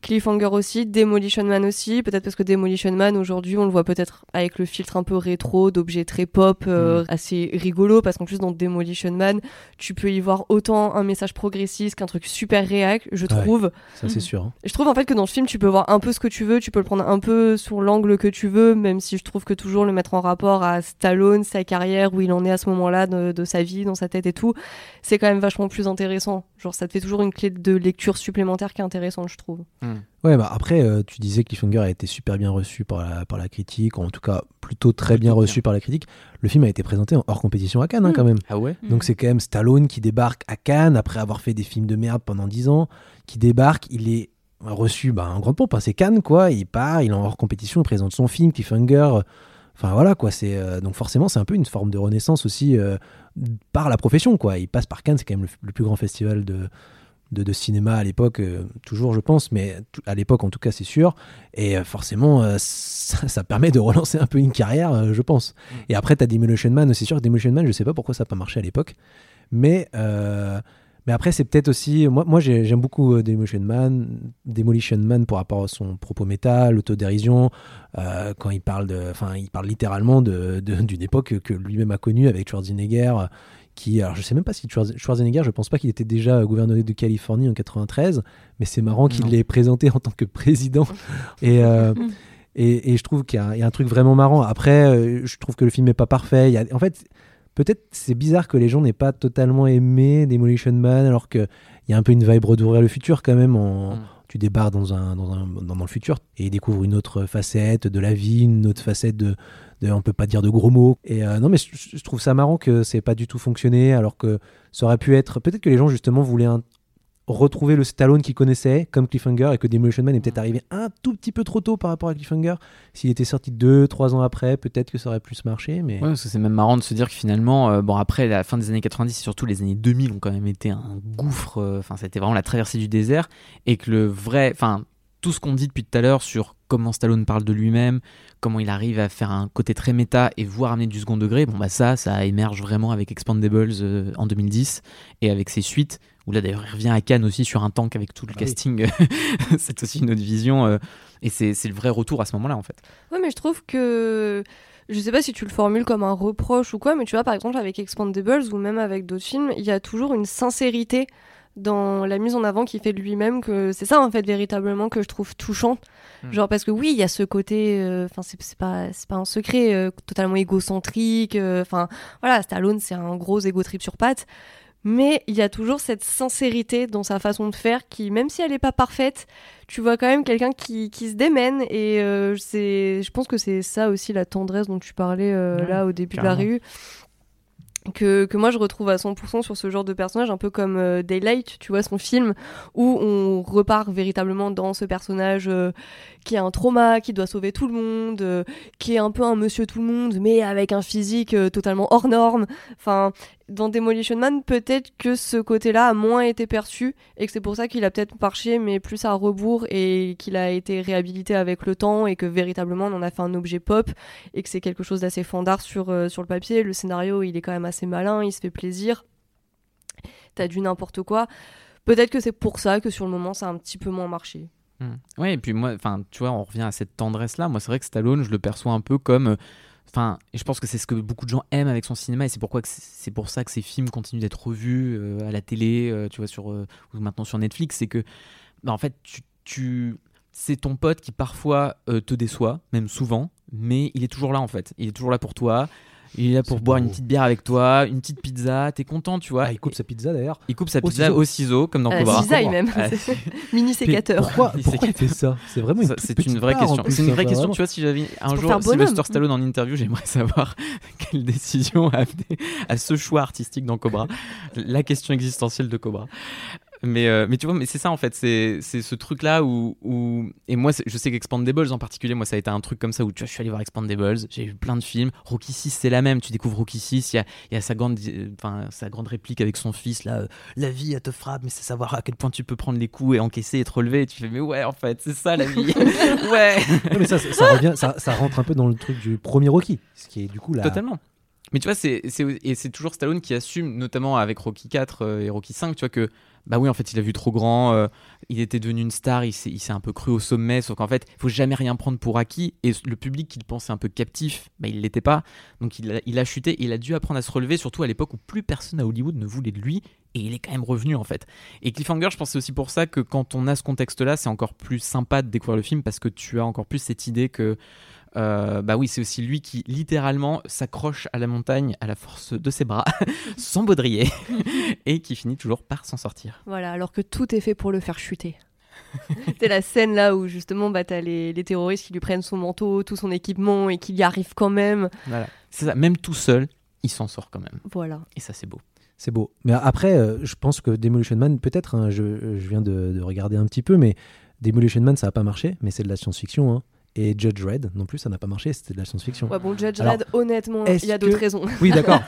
Cliffhanger aussi, Demolition Man aussi, peut-être parce que Demolition Man aujourd'hui on le voit peut-être avec le filtre un peu rétro, d'objets très pop, euh, assez rigolo, parce qu'en plus dans Demolition Man, tu peux y voir autant un message progressiste qu'un truc super réac, je trouve. Ça, c'est sûr. hein. Je trouve en fait que dans ce film, tu peux voir un peu ce que tu veux, tu peux le prendre un peu sur l'angle que tu veux, même si je trouve que toujours le mettre en rapport à Stallone, sa carrière, où il en est à ce moment-là de, de sa vie, dans sa tête et tout, c'est quand même vachement plus intéressant. Genre, ça te fait toujours une clé de lecture supplémentaire qui est intéressante, je trouve. Ouais, bah après, euh, tu disais que Cliffhanger a été super bien reçu par la, par la critique, ou en tout cas plutôt très bien reçu par la critique. Le film a été présenté en hors compétition à Cannes, hein, Mm. quand même. Ah ouais Donc c'est quand même Stallone qui débarque à Cannes après avoir fait des films de merde pendant 10 ans, qui débarque, il est reçu bah, en grande pompe, hein, c'est Cannes quoi, il part, il est en hors compétition, il présente son film, Cliffhanger, enfin voilà quoi, c'est euh, donc forcément c'est un peu une forme de renaissance aussi euh, par la profession quoi, il passe par Cannes, c'est quand même le, le plus grand festival de, de, de cinéma à l'époque, euh, toujours je pense, mais à l'époque en tout cas c'est sûr, et euh, forcément euh, ça, ça permet de relancer un peu une carrière, je pense. Et après t'as Demolition Man, c'est sûr que Demolition Man, je sais pas pourquoi ça n'a pas marché à l'époque, mais, mais après, c'est peut-être aussi. Moi, moi j'ai- j'aime beaucoup Demolition Man, Demolition Man pour rapport à son propos méta, l'autodérision, quand il parle de. Il parle littéralement de- d'une époque que lui-même a connue avec Schwarzenegger. Euh, Qui, alors je sais même pas si Schwarz- Schwarzenegger, je pense pas qu'il était déjà gouverneur de Californie en 93, mais c'est marrant qu'il l'ait présenté en tant que président. Et, euh, et, et je trouve qu'il y, a un- il y a un truc vraiment marrant. Après, euh, je trouve que le film n'est pas parfait. Il y a- en fait, peut-être c'est bizarre que les gens n'aient pas totalement aimé Demolition Man, alors qu'il y a un peu une vibe d'ouvrir le futur quand même. En, Mm. Tu débarques dans, un, dans, un, dans le futur et découvres une autre facette de la vie, une autre facette de, de on peut pas dire de gros mots. Et euh, non, mais je, trouve ça marrant que c'est pas du tout fonctionné, alors que ça aurait pu être. Peut-être que les gens justement voulaient retrouver le Stallone qu'ils connaissaient comme Cliffhanger et que Demolition Man est peut-être arrivé un tout petit peu trop tôt par rapport à Cliffhanger. S'il était sorti deux, trois ans après, peut-être que ça aurait plus marché. Mais Ouais, parce que c'est même marrant de se dire que finalement, euh, bon après la fin des années 90 et surtout les années 2000 ont quand même été un gouffre, euh, enfin c'était vraiment la traversée du désert et que le vrai, enfin tout ce qu'on dit depuis tout à l'heure sur comment Stallone parle de lui-même, comment il arrive à faire un côté très méta et voire amener du second degré, bon bah ça, ça émerge vraiment avec Expandables euh, en 2010 et avec ses suites, où là d'ailleurs il revient à Cannes aussi sur un tank avec tout le Ah oui. casting, c'est aussi une autre vision euh, et c'est c'est le vrai retour à ce moment-là en fait. Ouais, mais je trouve que. Je sais pas si tu le formules comme un reproche ou quoi, mais tu vois, par exemple, avec Expandables ou même avec d'autres films, il y a toujours une sincérité dans la mise en avant qu'il fait de lui-même que c'est ça en fait véritablement que je trouve touchant. Hmm. Genre parce que oui, il y a ce côté, euh, enfin c'est c'est pas c'est pas un secret, euh, totalement égocentrique. euh, Enfin voilà, Stallone c'est un gros égo trip sur pattes. Mais il y a toujours cette sincérité dans sa façon de faire qui, même si elle n'est pas parfaite, tu vois quand même quelqu'un qui, qui se démène. Et euh, c'est, je pense que c'est ça aussi la tendresse dont tu parlais euh, Ouais, là au début de la rue. Que, que moi je retrouve à 100% sur ce genre de personnage, un peu comme euh, Daylight, tu vois, son film, où on repart véritablement dans ce personnage euh, qui a un trauma, qui doit sauver tout le monde, euh, qui est un peu un monsieur tout le monde, mais avec un physique totalement hors norme. Enfin, dans Demolition Man, peut-être que ce côté-là a moins été perçu et que c'est pour ça qu'il a peut-être marché, mais plus à rebours et qu'il a été réhabilité avec le temps et que véritablement on en a fait un objet pop et que c'est quelque chose d'assez fandard sur, euh, sur le papier. Le scénario, il est quand même assez malin, il se fait plaisir. T'as du n'importe quoi. Peut-être que c'est pour ça que sur le moment, ça a un petit peu moins marché. Hmm. Ouais, et puis moi, enfin, tu vois, on revient à cette tendresse-là. Moi, c'est vrai que Stallone, je le perçois un peu comme. euh, Enfin, je pense que c'est ce que beaucoup de gens aiment avec son cinéma, et c'est pourquoi c'est- pour ça que ces films continuent d'être revus euh, à la télé, euh, tu vois, sur euh, ou maintenant sur Netflix. C'est que, bah, en fait, tu, c'est ton pote qui parfois te déçoit, même souvent, mais il est toujours là en fait. Il est toujours là pour toi. Il est là pour boire beau. une petite bière avec toi, une petite pizza. T'es content, tu vois. Ah, il coupe sa pizza d'ailleurs. Il coupe sa au pizza ciseau. au ciseau, comme dans Euh, Cobra. cisaille même, Ah, mini sécateur. Pourquoi, Il pourquoi il fait ça C'est vraiment une Ça, toute C'est petite une vraie question. C'est une vraie question. vraiment. Tu vois, si j'avais un jour. Sylvester Stallone en interview, j'aimerais savoir quelle décision a amené à ce choix artistique dans Cobra. La question existentielle de Cobra. Mais, euh, mais tu vois, mais c'est ça en fait, c'est c'est ce truc-là où, où. Et moi, je sais qu'Expandables en particulier, moi, ça a été un truc comme ça où tu vois, je suis allé voir Expandables, j'ai vu plein de films. Rocky 6, c'est la même. Tu découvres Rocky 6, il y a, il y a sa, grande, enfin, sa grande réplique avec son fils là. euh, la vie, elle te frappe, mais c'est savoir à quel point tu peux prendre les coups et encaisser et te relever. Et tu fais, mais ouais, en fait, c'est ça la vie. ouais. Ouais, mais ça, revient, ça, ça rentre un peu dans le truc du premier Rocky, ce qui est du coup là. Totalement. Mais tu vois, c'est, c'est, et c'est toujours Stallone qui assume, notamment avec Rocky 4 euh, et Rocky 5, tu vois, que bah oui, en fait, il a vu trop grand, euh, il était devenu une star, il s'est, un peu cru au sommet, sauf qu'en fait, il faut jamais rien prendre pour acquis. Et le public qu'il pensait un peu captif, bah, il l'était pas. Donc il a, chuté, et il a dû apprendre à se relever, surtout à l'époque où plus personne à Hollywood ne voulait de lui. Et il est quand même revenu en fait. Et Cliffhanger, je pense aussi pour ça que quand on a ce contexte-là, c'est encore plus sympa de découvrir le film parce que tu as encore plus cette idée que euh, bah oui, c'est aussi lui qui littéralement s'accroche à la montagne à la force de ses bras, sans baudrier, et qui finit toujours par s'en sortir. Voilà, alors que tout est fait pour le faire chuter. C'est la scène là où justement bah, t'as les, les terroristes qui lui prennent son manteau, tout son équipement et qu'il y arrive quand même. Voilà. C'est ça, même tout seul, il s'en sort quand même. Voilà. Et ça, c'est beau. C'est beau. Mais après, euh, je pense que Demolition Man, peut-être, hein, je, je viens de, de regarder un petit peu, mais Demolition Man, ça n'a pas marché, mais c'est de la science-fiction. hein. Et Judge Red, non plus, ça n'a pas marché, c'était de la science-fiction. Ouais, bon, Judge Alors, Red, honnêtement, il y a d'autres que- raisons. Oui, d'accord.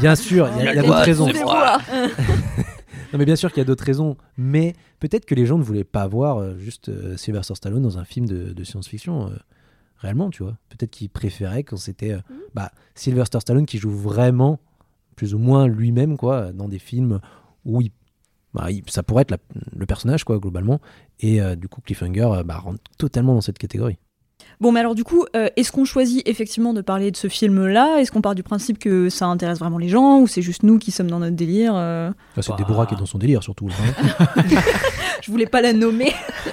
Bien sûr, il y a, d'autres raisons. Non, mais bien sûr qu'il y a d'autres raisons, mais peut-être que les gens ne voulaient pas voir euh, juste euh, Sylvester Stallone dans un film de, de science-fiction. euh, réellement, tu vois. Peut-être qu'ils préféraient quand c'était euh, bah, Sylvester Stallone qui joue vraiment, plus ou moins lui-même, quoi, dans des films où il, bah, ça pourrait être la- le personnage, quoi, globalement. Et euh, du coup, Cliffhanger euh, bah, rentre totalement dans cette catégorie. Bon, mais alors du coup, euh, est-ce qu'on choisit effectivement de parler de ce film-là? Est-ce qu'on part du principe que ça intéresse vraiment les gens ou c'est juste nous qui sommes dans notre délire euh? Enfin, c'est Bah. Déborah qui est dans son délire, surtout. hein. Je voulais pas la nommer.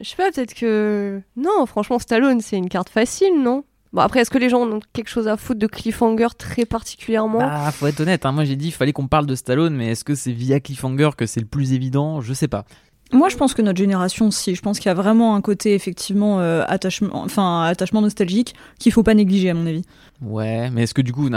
Je sais pas, peut-être que. Non, franchement, Stallone, c'est une carte facile, non? Bon, après, est-ce que les gens ont quelque chose à foutre de Cliffhanger très particulièrement? Bah, faut être honnête, hein, moi j'ai dit il fallait qu'on parle de Stallone, mais est-ce que c'est via Cliffhanger que c'est le plus évident? Je sais pas. Moi, je pense que notre génération, si. Je pense qu'il y a vraiment un côté effectivement euh, attachement, enfin attachement nostalgique qu'il faut pas négliger à mon avis. Ouais, mais est-ce que du coup,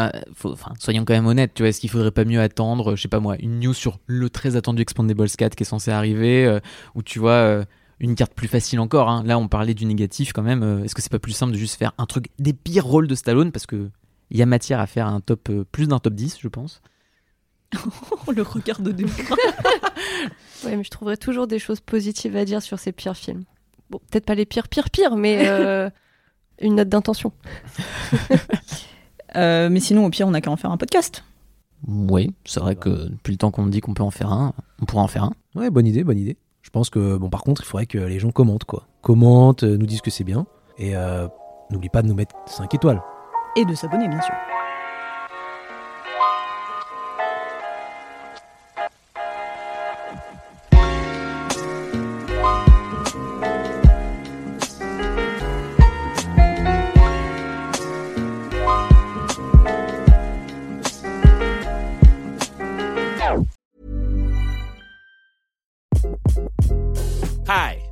soyons quand même honnêtes, tu vois, est-ce qu'il faudrait pas mieux attendre, je sais pas moi, une news sur le très attendu Expandables 4 qui est censé arriver, euh, ou tu vois, euh, une carte plus facile encore, hein. là on parlait du négatif quand même, euh, est-ce que c'est pas plus simple de juste faire un truc des pires rôles de Stallone, parce que il y a matière à faire un top, euh, plus d'un top 10, je pense. Oh, le regard de Déborah. Ouais, mais je trouverais toujours des choses positives à dire sur ces pires films. Bon, peut-être pas les pires, pires, pires, mais euh, une note d'intention. Euh, mais sinon, au pire, on a qu'à en faire un podcast. Oui, c'est vrai que depuis le temps qu'on me dit qu'on peut en faire un, on pourra en faire un. Ouais, bonne idée, bonne idée. Je pense que, bon, par contre, il faudrait que les gens commentent, quoi. Commentent, nous disent que c'est bien. Et euh, n'oublie pas de nous mettre 5 étoiles. Et de s'abonner, bien sûr.